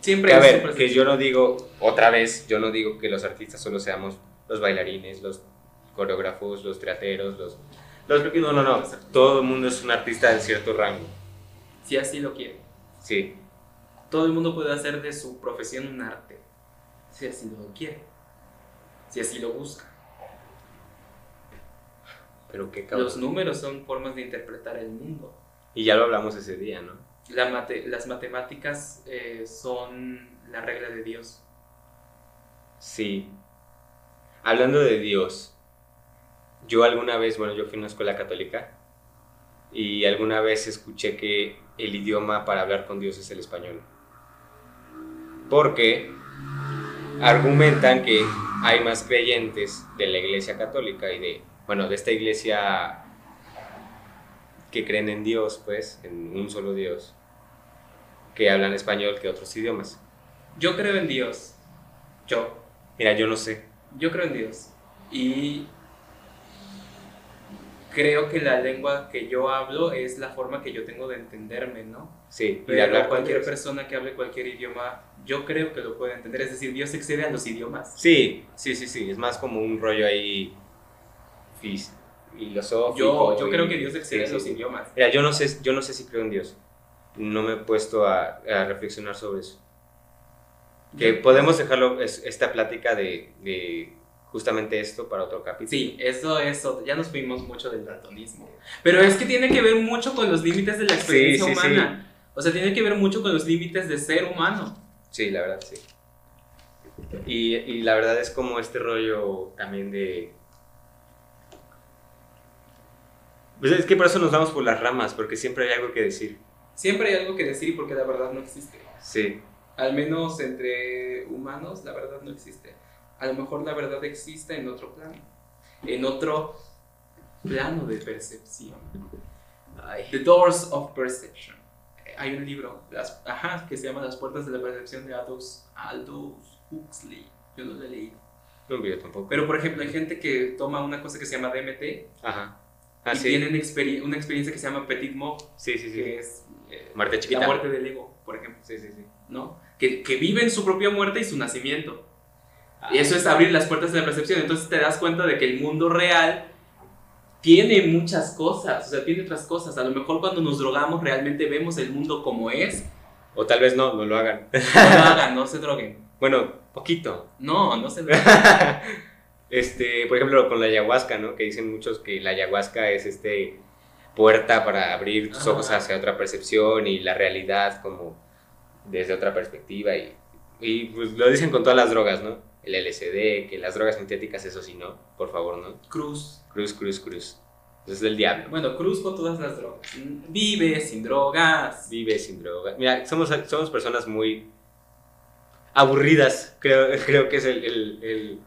Siempre Que, a ver, que yo no digo, otra vez, yo no digo que los artistas solo seamos los bailarines, los coreógrafos, los teateros, los... los no, no, no. Todo el mundo es un artista en cierto rango. Si así lo quiere. Sí, Todo el mundo puede hacer de su profesión un arte. Si así lo quiere. Si así lo busca. pero qué cabrón. Los números son formas de interpretar el mundo. Y ya lo hablamos ese día, ¿no? La mate- las matemáticas eh, son la regla de Dios. Sí. Hablando de Dios, yo alguna vez, bueno, yo fui a una escuela católica y alguna vez escuché que el idioma para hablar con Dios es el español. Porque argumentan que hay más creyentes de la iglesia católica y de, bueno, de esta iglesia que creen en Dios, pues, en un solo Dios, que hablan español que otros idiomas. Yo creo en Dios. Yo. Mira, yo no sé. Yo creo en Dios. Y creo que la lengua que yo hablo es la forma que yo tengo de entenderme, ¿no? Sí, y de hablar cualquier persona que hable cualquier idioma, yo creo que lo puede entender. Es decir, Dios excede a los idiomas. Sí, sí, sí, sí. Es más como un rollo ahí filosófico. Yo, yo y- creo que Dios excede sí, a los sí. idiomas. Mira, yo no sé, yo no sé si creo en Dios. No me he puesto a, a reflexionar sobre eso. Que podemos dejarlo, es- esta plática de, de justamente esto para otro capítulo. Sí, eso es otro- Ya nos fuimos mucho del platonismo. Pero es que tiene que ver mucho con los límites de la experiencia Sí, sí, humana. O sea, tiene que ver mucho con los límites de ser humano. Sí, la verdad, sí. Y, y la verdad es como este rollo también de... Pues es que por eso nos vamos por las ramas, porque siempre hay algo que decir. Siempre hay algo que decir porque la verdad no existe. Sí, Al menos entre humanos, la verdad no existe. A lo mejor la verdad existe en otro plano. En otro plano de percepción. The Doors of Perception. Hay un libro las, ajá, que se llama Las Puertas de la Percepción de Aldous, Aldous Huxley. Yo no lo he leído. no yo tampoco. Pero, por ejemplo, hay gente que toma una cosa que se llama DMT Ajá. Ah, y sí. tienen experi- una experiencia que se llama Petit Mort, Sí, sí, sí. que es eh, Muerte chiquita. la muerte del ego, por ejemplo. Sí, sí, sí. ¿no? Que, que viven su propia muerte y su nacimiento. Y eso es abrir las puertas de la percepción. Entonces te das cuenta de que el mundo real tiene muchas cosas, o sea, tiene otras cosas. A lo mejor cuando nos drogamos realmente vemos el mundo como es. O tal vez no, no lo hagan. No lo hagan, no se droguen. bueno, poquito. No, no se droguen. Este, por ejemplo, con la ayahuasca, ¿no? Que dicen muchos que la ayahuasca es este puerta para abrir tus Ajá. ojos hacia otra percepción y la realidad como desde otra perspectiva y Y pues lo dicen con todas las drogas, ¿no? El LSD, que las drogas sintéticas, eso sí, no. Por favor, ¿no? Cruz. Cruz, cruz, cruz. Es del diablo. Bueno, Cruz con todas las drogas. Vive sin drogas. Vive sin drogas. Mira, somos, somos personas muy aburridas, creo, creo que es el, el- el-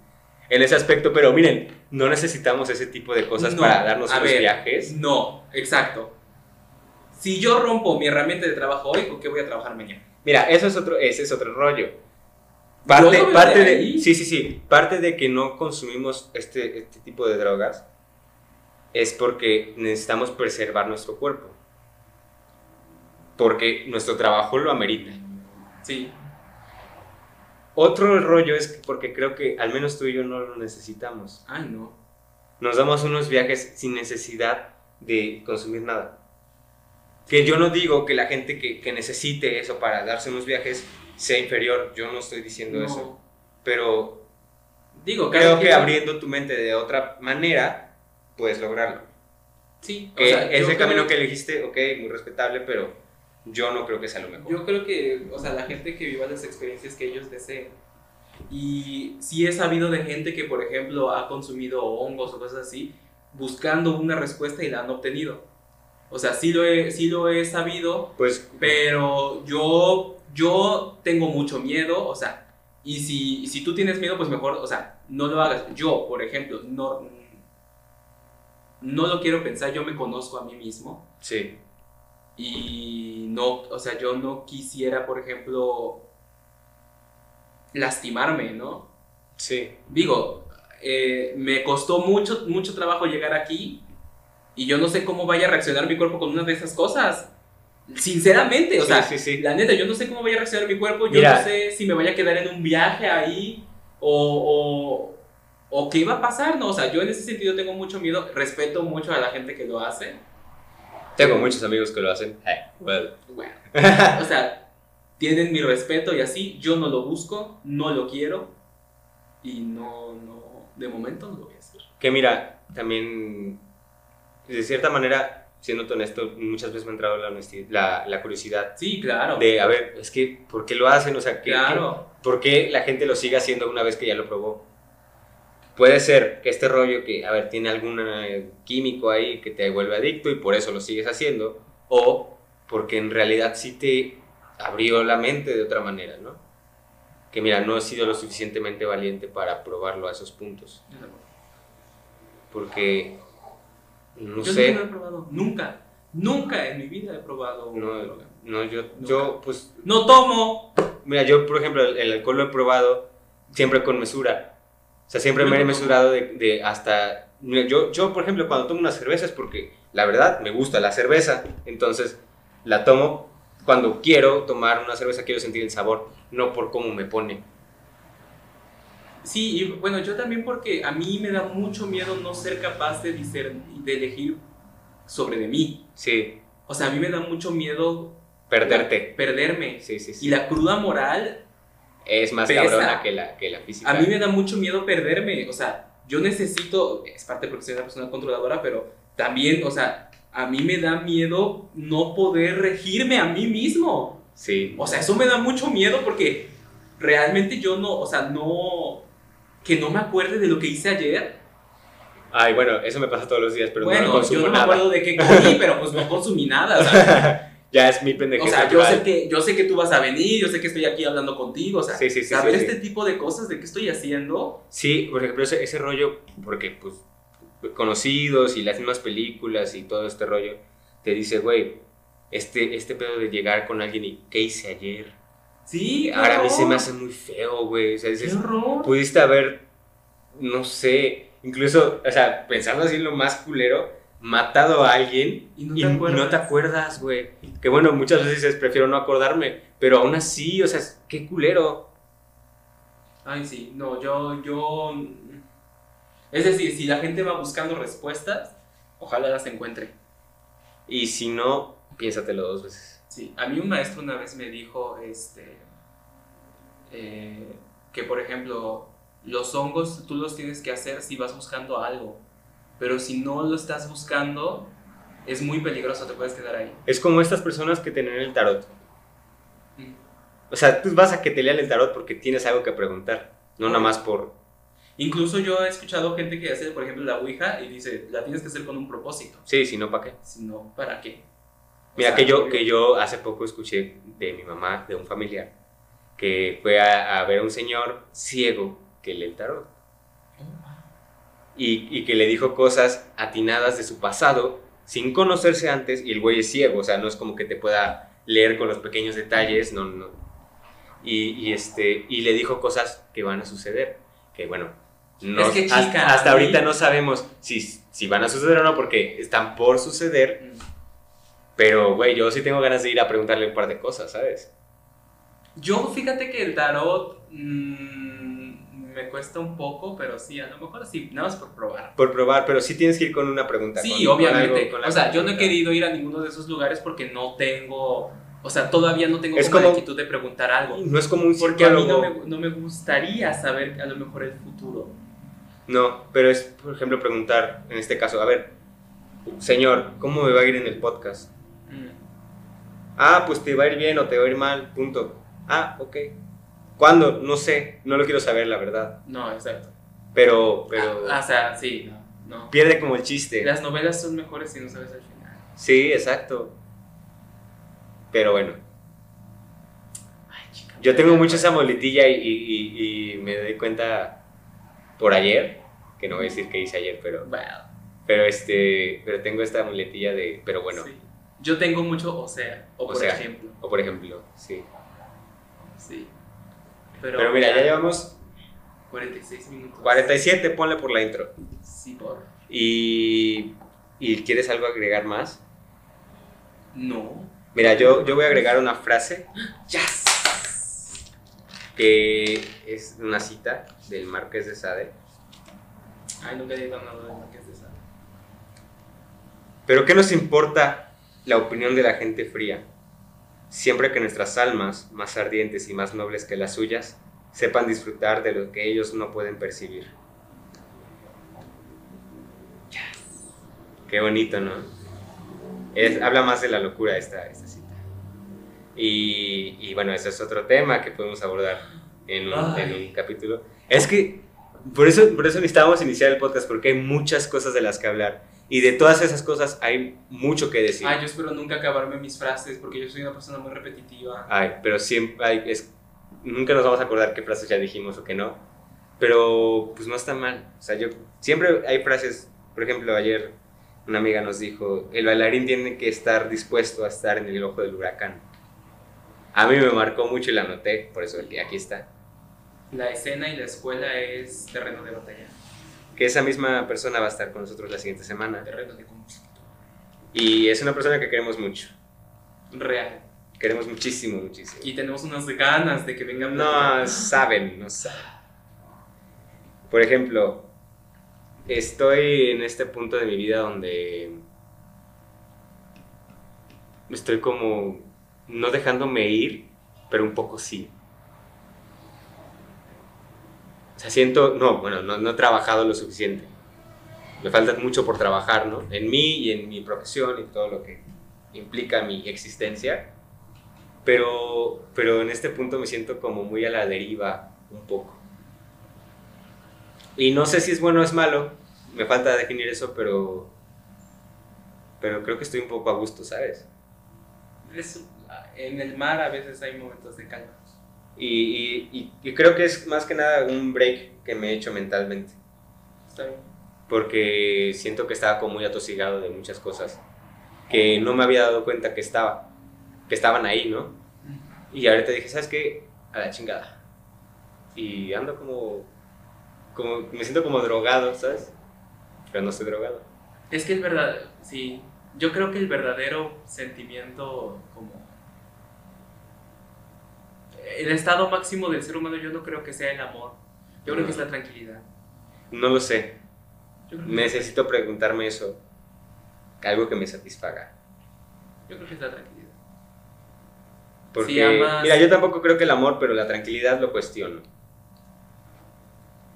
en ese aspecto. Pero miren, no necesitamos ese tipo de cosas No, para darnos unos ver, viajes. No, exacto. Si yo rompo mi herramienta de trabajo hoy, ¿con qué voy a trabajar mañana? Mira, eso es otro, ese es otro rollo. Parte, parte de ahí. sí, sí, sí, parte de que no consumimos este, este tipo de drogas es porque necesitamos preservar nuestro cuerpo. Porque nuestro trabajo lo amerita. Sí. Otro rollo es que porque creo que al menos tú y yo no lo necesitamos. Ay, no. Nos damos unos viajes sin necesidad de consumir nada. Que yo no digo que la gente que, que necesite eso para darse unos viajes sea inferior, yo no estoy diciendo No. eso. Pero Digo, creo que quien- abriendo tu mente de otra manera puedes lograrlo. Sí, o Que sea, ese camino que elegiste, ok, muy respetable, pero yo no creo que sea lo mejor. Yo creo que, o sea, la gente que viva las experiencias que ellos deseen. Y sí he sabido de gente que, por ejemplo, ha consumido hongos o cosas así, buscando una respuesta y la han obtenido. O sea, sí lo he, sí lo he sabido, Pues pero yo, yo tengo mucho miedo, o sea, y si, si tú tienes miedo, pues mejor, o sea, no lo hagas. Yo, por ejemplo, no, no lo quiero pensar, yo me conozco a mí mismo. sí, Y no, o sea, yo no quisiera, por ejemplo, lastimarme, ¿no? sí. Digo, eh, me costó mucho, mucho trabajo llegar aquí y yo no sé cómo vaya a reaccionar mi cuerpo con una de esas cosas. Sinceramente, o Sí, sea, sí, sí. la neta, yo no sé cómo vaya a reaccionar mi cuerpo, yo Mira. no sé si me vaya a quedar en un viaje ahí o, o, o qué va a pasar, ¿no? O sea, yo en ese sentido tengo mucho miedo, respeto mucho a la gente que lo hace. Tengo muchos amigos que lo hacen. Eh, well. Bueno, o sea, tienen mi respeto y así, yo no lo busco, no lo quiero y no, no, de momento no lo voy a hacer. Que mira, también, de cierta manera, siendo honesto, muchas veces me ha entrado la, la, la curiosidad Sí, claro. de, a ver, es que, ¿por qué lo hacen? O sea, ¿qué, claro. qué- ¿por qué la gente lo sigue haciendo una vez que ya lo probó? Puede ser que este rollo que, a ver, tiene algún eh, químico ahí que te vuelve adicto y por eso lo sigues haciendo, o porque en realidad sí te abrió la mente de otra manera, ¿no? Que mira, no he sido lo suficientemente valiente para probarlo a esos puntos, porque, no yo sé, nunca lo he probado, nunca, nunca en mi vida he probado una no, droga. no, yo, yo, pues, No tomo. Mira, yo, por ejemplo, el, el alcohol lo he probado siempre con mesura. O sea, siempre me he mesurado de, de hasta... yo, yo, por ejemplo, cuando tomo una cerveza es porque, la verdad, me gusta la cerveza. Entonces, la tomo cuando quiero tomar una cerveza, quiero sentir el sabor, no por cómo me pone. Sí, y bueno, yo también porque a mí me da mucho miedo no ser capaz de, de elegir sobre de mí. Sí, O sea, a mí me da mucho miedo perderte. perderme. Sí, sí, sí. Y la cruda moral Es más Pesa. cabrona que la, que la física. A mí me da mucho miedo perderme, o sea, yo necesito, es parte porque soy una persona controladora, pero también, o sea, a mí me da miedo no poder regirme a mí mismo. Sí. O sea, eso me da mucho miedo porque realmente yo no, o sea, no, que no me acuerde de lo que hice ayer. Ay, bueno, eso me pasa todos los días, pero no bueno, lo consumo yo no me nada. acuerdo de qué comí, pero pues no consumí nada. O sea, ya es mi o pendejez sea, yo sé, que, yo sé que tú vas a venir, yo sé que estoy aquí hablando contigo, o sea, Sí, sí, sí, saber este tipo de cosas de qué estoy haciendo. Sí, por ejemplo, ese, ese rollo, porque pues conocidos y las mismas películas y todo este rollo, te dice, güey, este, este pedo de llegar con alguien y ¿qué hice ayer? Sí, Ahora a mí se me hace muy feo, güey. O sea, ¡Qué dices, horror! pudiste haber, no sé, incluso, o sea, pensando así en lo más culero, matado a alguien Y no y te no acuerdas. te acuerdas, güey. Que bueno, muchas veces dices, prefiero no acordarme, pero aún así, o sea, qué culero. Ay, sí, no, yo, yo... Es decir, si la gente va buscando respuestas, ojalá las encuentre. Y si no, piénsatelo dos veces. Sí, a mí un maestro una vez me dijo, este, eh, que por ejemplo, los hongos tú los tienes que hacer si vas buscando algo, pero si no lo estás buscando, es muy peligroso, te puedes quedar ahí. Es como estas personas que tienen el tarot. Mm. O sea, tú vas a que te lean el tarot porque tienes algo que preguntar, no nada más por... Incluso yo he escuchado gente que hace, por ejemplo, la Ouija y dice, la tienes que hacer con un propósito. Sí, si no, ¿para qué? Si no, ¿para qué? Mira, que, yo, que yo hace poco escuché de mi mamá, de un familiar, que fue a, a ver a un señor ciego que lee el tarot. y, y que le dijo cosas atinadas de su pasado sin conocerse antes y el güey es ciego, o sea, no es como que te pueda leer con los pequeños detalles, no, no. Y, y este, y le dijo cosas que van a suceder, que bueno, no, Es que, hasta- chica, hasta, ahorita no sabemos si, si van a suceder o no porque están por suceder, Mm. Pero güey, yo sí tengo ganas de ir a preguntarle un par de cosas, ¿sabes? Yo fíjate que el tarot mm, me cuesta un poco, pero sí, a lo mejor sí, nada más por probar. Por probar, pero sí tienes que ir con una pregunta. Sí, con- con obviamente. algo- con o sea, yo no he querido ir a ninguno de esos lugares porque no tengo, o sea, todavía no tengo Es como la inquietud de preguntar algo. No es como un Porque a mí no me, no me gustaría saber a lo mejor el futuro. No, pero es, por ejemplo, preguntar, en este caso, a ver, señor, ¿cómo me va a ir en el podcast? Ah, pues te va a ir bien o te va a ir mal, punto. Ah, ok. ¿Cuándo? No sé, no lo quiero saber, la verdad. No, exacto. Pero, pero Ah, o sea, sí, no, no. pierde como el chiste. Las novelas son mejores si no sabes al final. Sí, exacto. Pero bueno, Ay, chica. yo tengo mucho esa moletilla y, y- y- y me doy cuenta por ayer, que no voy a decir qué hice ayer, pero, pero, este, pero tengo esta muletilla de, pero bueno, sí. Yo tengo mucho o sea, o, O por sea. ejemplo. o por ejemplo, sí. Sí. Pero, Pero mira, ya llevamos 46 minutos. 47, ponle por la intro. Sí, por. Y, ¿y quieres algo agregar más? No. Mira, yo, yo voy a agregar una frase ¡Yes! que es una cita del Marqués de Sade. Ay, nunca he dicho nada de Marqués de Sade. Pero ¿qué nos importa la opinión de la gente fría? Siempre que nuestras almas, más ardientes y más nobles que las suyas, sepan disfrutar de lo que ellos no pueden percibir. Qué bonito, ¿no? Es- habla más de la locura esta, esta cita. Y, y bueno, ese es otro tema que podemos abordar en un, en un capítulo. Es que por eso, por eso necesitábamos iniciar el podcast, porque hay muchas cosas de las que hablar. Y de todas esas cosas hay mucho que decir. Ay, yo espero nunca acabarme mis frases porque yo soy una persona muy repetitiva. Ay, pero siempre hay, es, nunca nos vamos a acordar qué frases ya dijimos o qué no. Pero pues no está mal. O sea, yo siempre hay frases, por ejemplo, ayer una amiga nos dijo, el bailarín tiene que estar dispuesto a estar en el ojo del huracán. A mí me marcó mucho y la anoté, por eso aquí aquí está. La escena y la escuela es terreno de batalla, Que esa misma persona va a estar con nosotros la siguiente semana. terreno de conflicto. Y es una persona que queremos mucho. Real. Queremos muchísimo, muchísimo. Y tenemos unas ganas de que vengan. No saben, no saben. Por ejemplo, estoy en este punto de mi vida donde estoy como no dejándome ir, pero un poco sí. O siento, no, bueno, no, no he trabajado lo suficiente. Me falta mucho por trabajar, ¿no? En mí y en mi profesión y todo lo que implica mi existencia. Pero, pero en este punto me siento como muy a la deriva un poco. Y no sé si es bueno o es malo, me falta definir eso, pero, pero creo que estoy un poco a gusto, ¿sabes? Es- en el mar a veces hay momentos de calma. Y, y- y- creo que es más que nada un break que me he hecho mentalmente, Está bien. porque siento que estaba como muy atosigado de muchas cosas que no me había dado cuenta que estaba, que estaban ahí, ¿no? Y ahorita dije, ¿sabes qué? A la chingada. Y ando como, como, me siento como drogado, ¿sabes? Pero no estoy drogado. Es que el verdad, sí, yo creo que el verdadero sentimiento como el estado máximo del ser humano yo no creo que sea el amor. Yo creo que es la tranquilidad. No lo sé. Yo creo que, Necesito preguntarme eso. Algo que me satisfaga. yo creo que es la tranquilidad. Porque, Si amas- mira, yo tampoco creo que el amor, pero la tranquilidad lo cuestiono.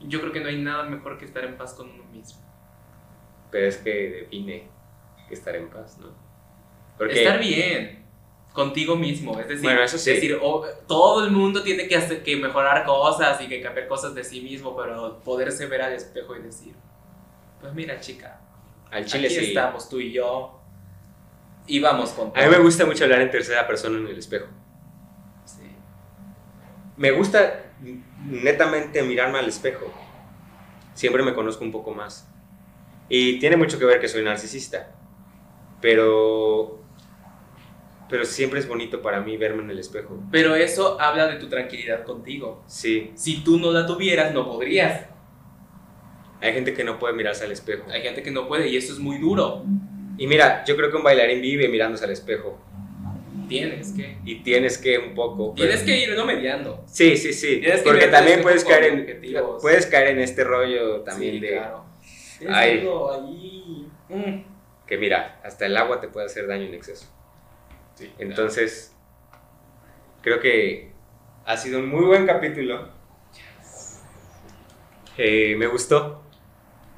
Yo creo que no hay nada mejor que estar en paz con uno mismo. Pero es que define estar en paz, ¿no? Porque, Estar bien. Contigo mismo. Es decir, Bueno, eso sí. decir oh, todo el mundo tiene que, hacer, que mejorar cosas y que cambiar cosas de sí mismo, pero poderse ver al espejo y decir, pues mira chica, Al chile aquí sí. estamos tú y yo y vamos con A mí me gusta mucho hablar en tercera persona en el espejo. Sí. Me gusta netamente mirarme al espejo. Siempre me conozco un poco más. Y tiene mucho que ver que soy narcisista. Pero. Pero siempre es bonito para mí verme en el espejo. Pero eso habla de tu tranquilidad contigo. Sí. Si tú no la tuvieras, no podrías. Hay gente que no puede mirarse al espejo. Hay gente que no puede y eso es muy duro. Y mira, yo creo que un bailarín vive mirándose al espejo. Tienes que. Y tienes que un poco. pero- Tienes que irlo mediando. Sí, sí, sí. Tienes que Porque también puedes caer en. objetivos. Puedes caer en este rollo también Sí, de. claro. Ay. algo ahí. Mm. Que mira, hasta el agua te puede hacer daño en exceso. Sí, Entonces, creo que ha sido un muy buen capítulo. Eh, me gustó.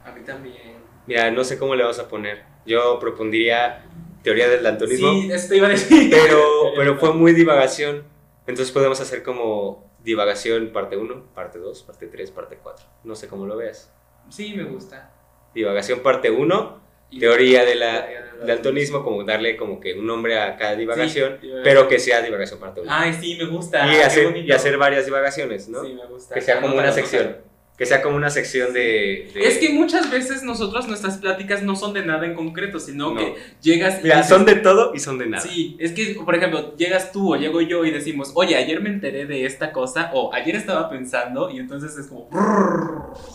A mí también. Mira, no sé cómo le vas a poner. Yo propondría teoría del daltonismo, Sí, esto iba a decir. pero, pero fue muy divagación. Entonces podemos hacer como divagación parte 1, parte 2, parte 3, parte 4. No sé cómo lo veas. Sí, me gusta. Divagación parte 1, Y- teoría de la, daltonismo, como darle como que un nombre a cada divagación, Sí, pero que sea divagación parte 1. Ay, sí, me gusta. y, hacer, y hacer varias divagaciones, ¿no? Sí, me gusta. que sea como una sección. Que sea como una sección de... de- Es que muchas veces nosotros nuestras pláticas no son de nada en concreto, sino No. que llegas y Mira, dices- son de todo y son de nada. Sí, es que, por ejemplo, llegas tú o llego yo y decimos, oye, ayer me enteré de esta cosa, o ayer estaba pensando, y entonces es como.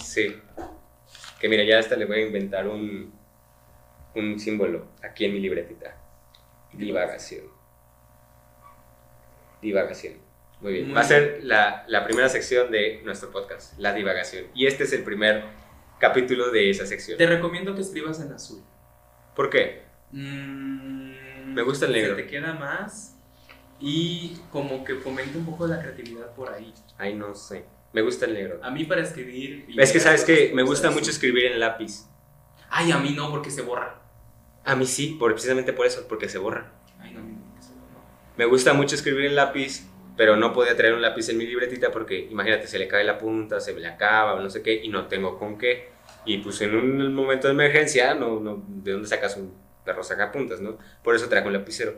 Sí. Que mira, ya hasta le voy a inventar un, un símbolo aquí en mi libretita. Divagación. Divagación. Muy bien. Muy Va a ser la, la primera sección de nuestro podcast, la divagación. Y este es el primer capítulo de esa sección. Te recomiendo que escribas en azul. ¿Por qué? Mm, Me gusta el negro. Se te queda más y como que fomenta un poco la creatividad por ahí. Ay, no sé. Me gusta el negro. A mí para escribir... Es que, ¿sabes que Me gusta mucho escribir en lápiz. Ay, a mí no, porque se borra. A mí sí, por, precisamente por eso, porque se borra. Ay, no. Me gusta mucho escribir en lápiz, pero no podía traer un lápiz en mi libretita porque, imagínate, se le cae la punta, se me le acaba o no sé qué, y no tengo con qué. Y pues en un momento de emergencia, no, no, ¿de dónde sacas un perro sacapuntas, no? Por eso traje un lapicero.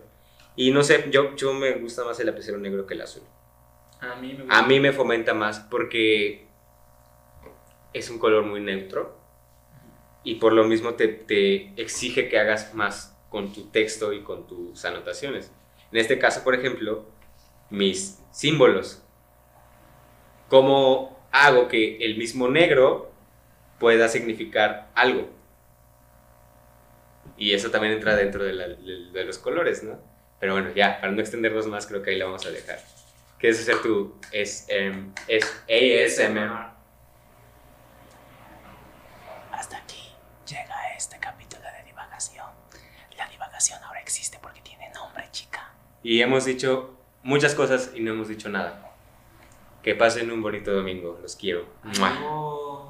Y no sé, yo, yo me gusta más el lapicero negro que el azul. A mí me gusta. A mí me fomenta más porque es un color muy neutro y por lo mismo te, te exige que hagas más con tu texto y con tus anotaciones. En este caso, por ejemplo, mis símbolos. ¿Cómo hago que el mismo negro pueda significar algo? Y eso también entra dentro de, los colores, ¿no? Pero bueno, ya, para no extendernos más, creo que ahí la vamos a dejar. ¿Quieres hacer tu es, em, es ASMR? Existe porque tiene nombre, chica. Y hemos dicho muchas cosas y no hemos dicho nada. Que pasen un bonito domingo. Los quiero. ¡Mua! Oh.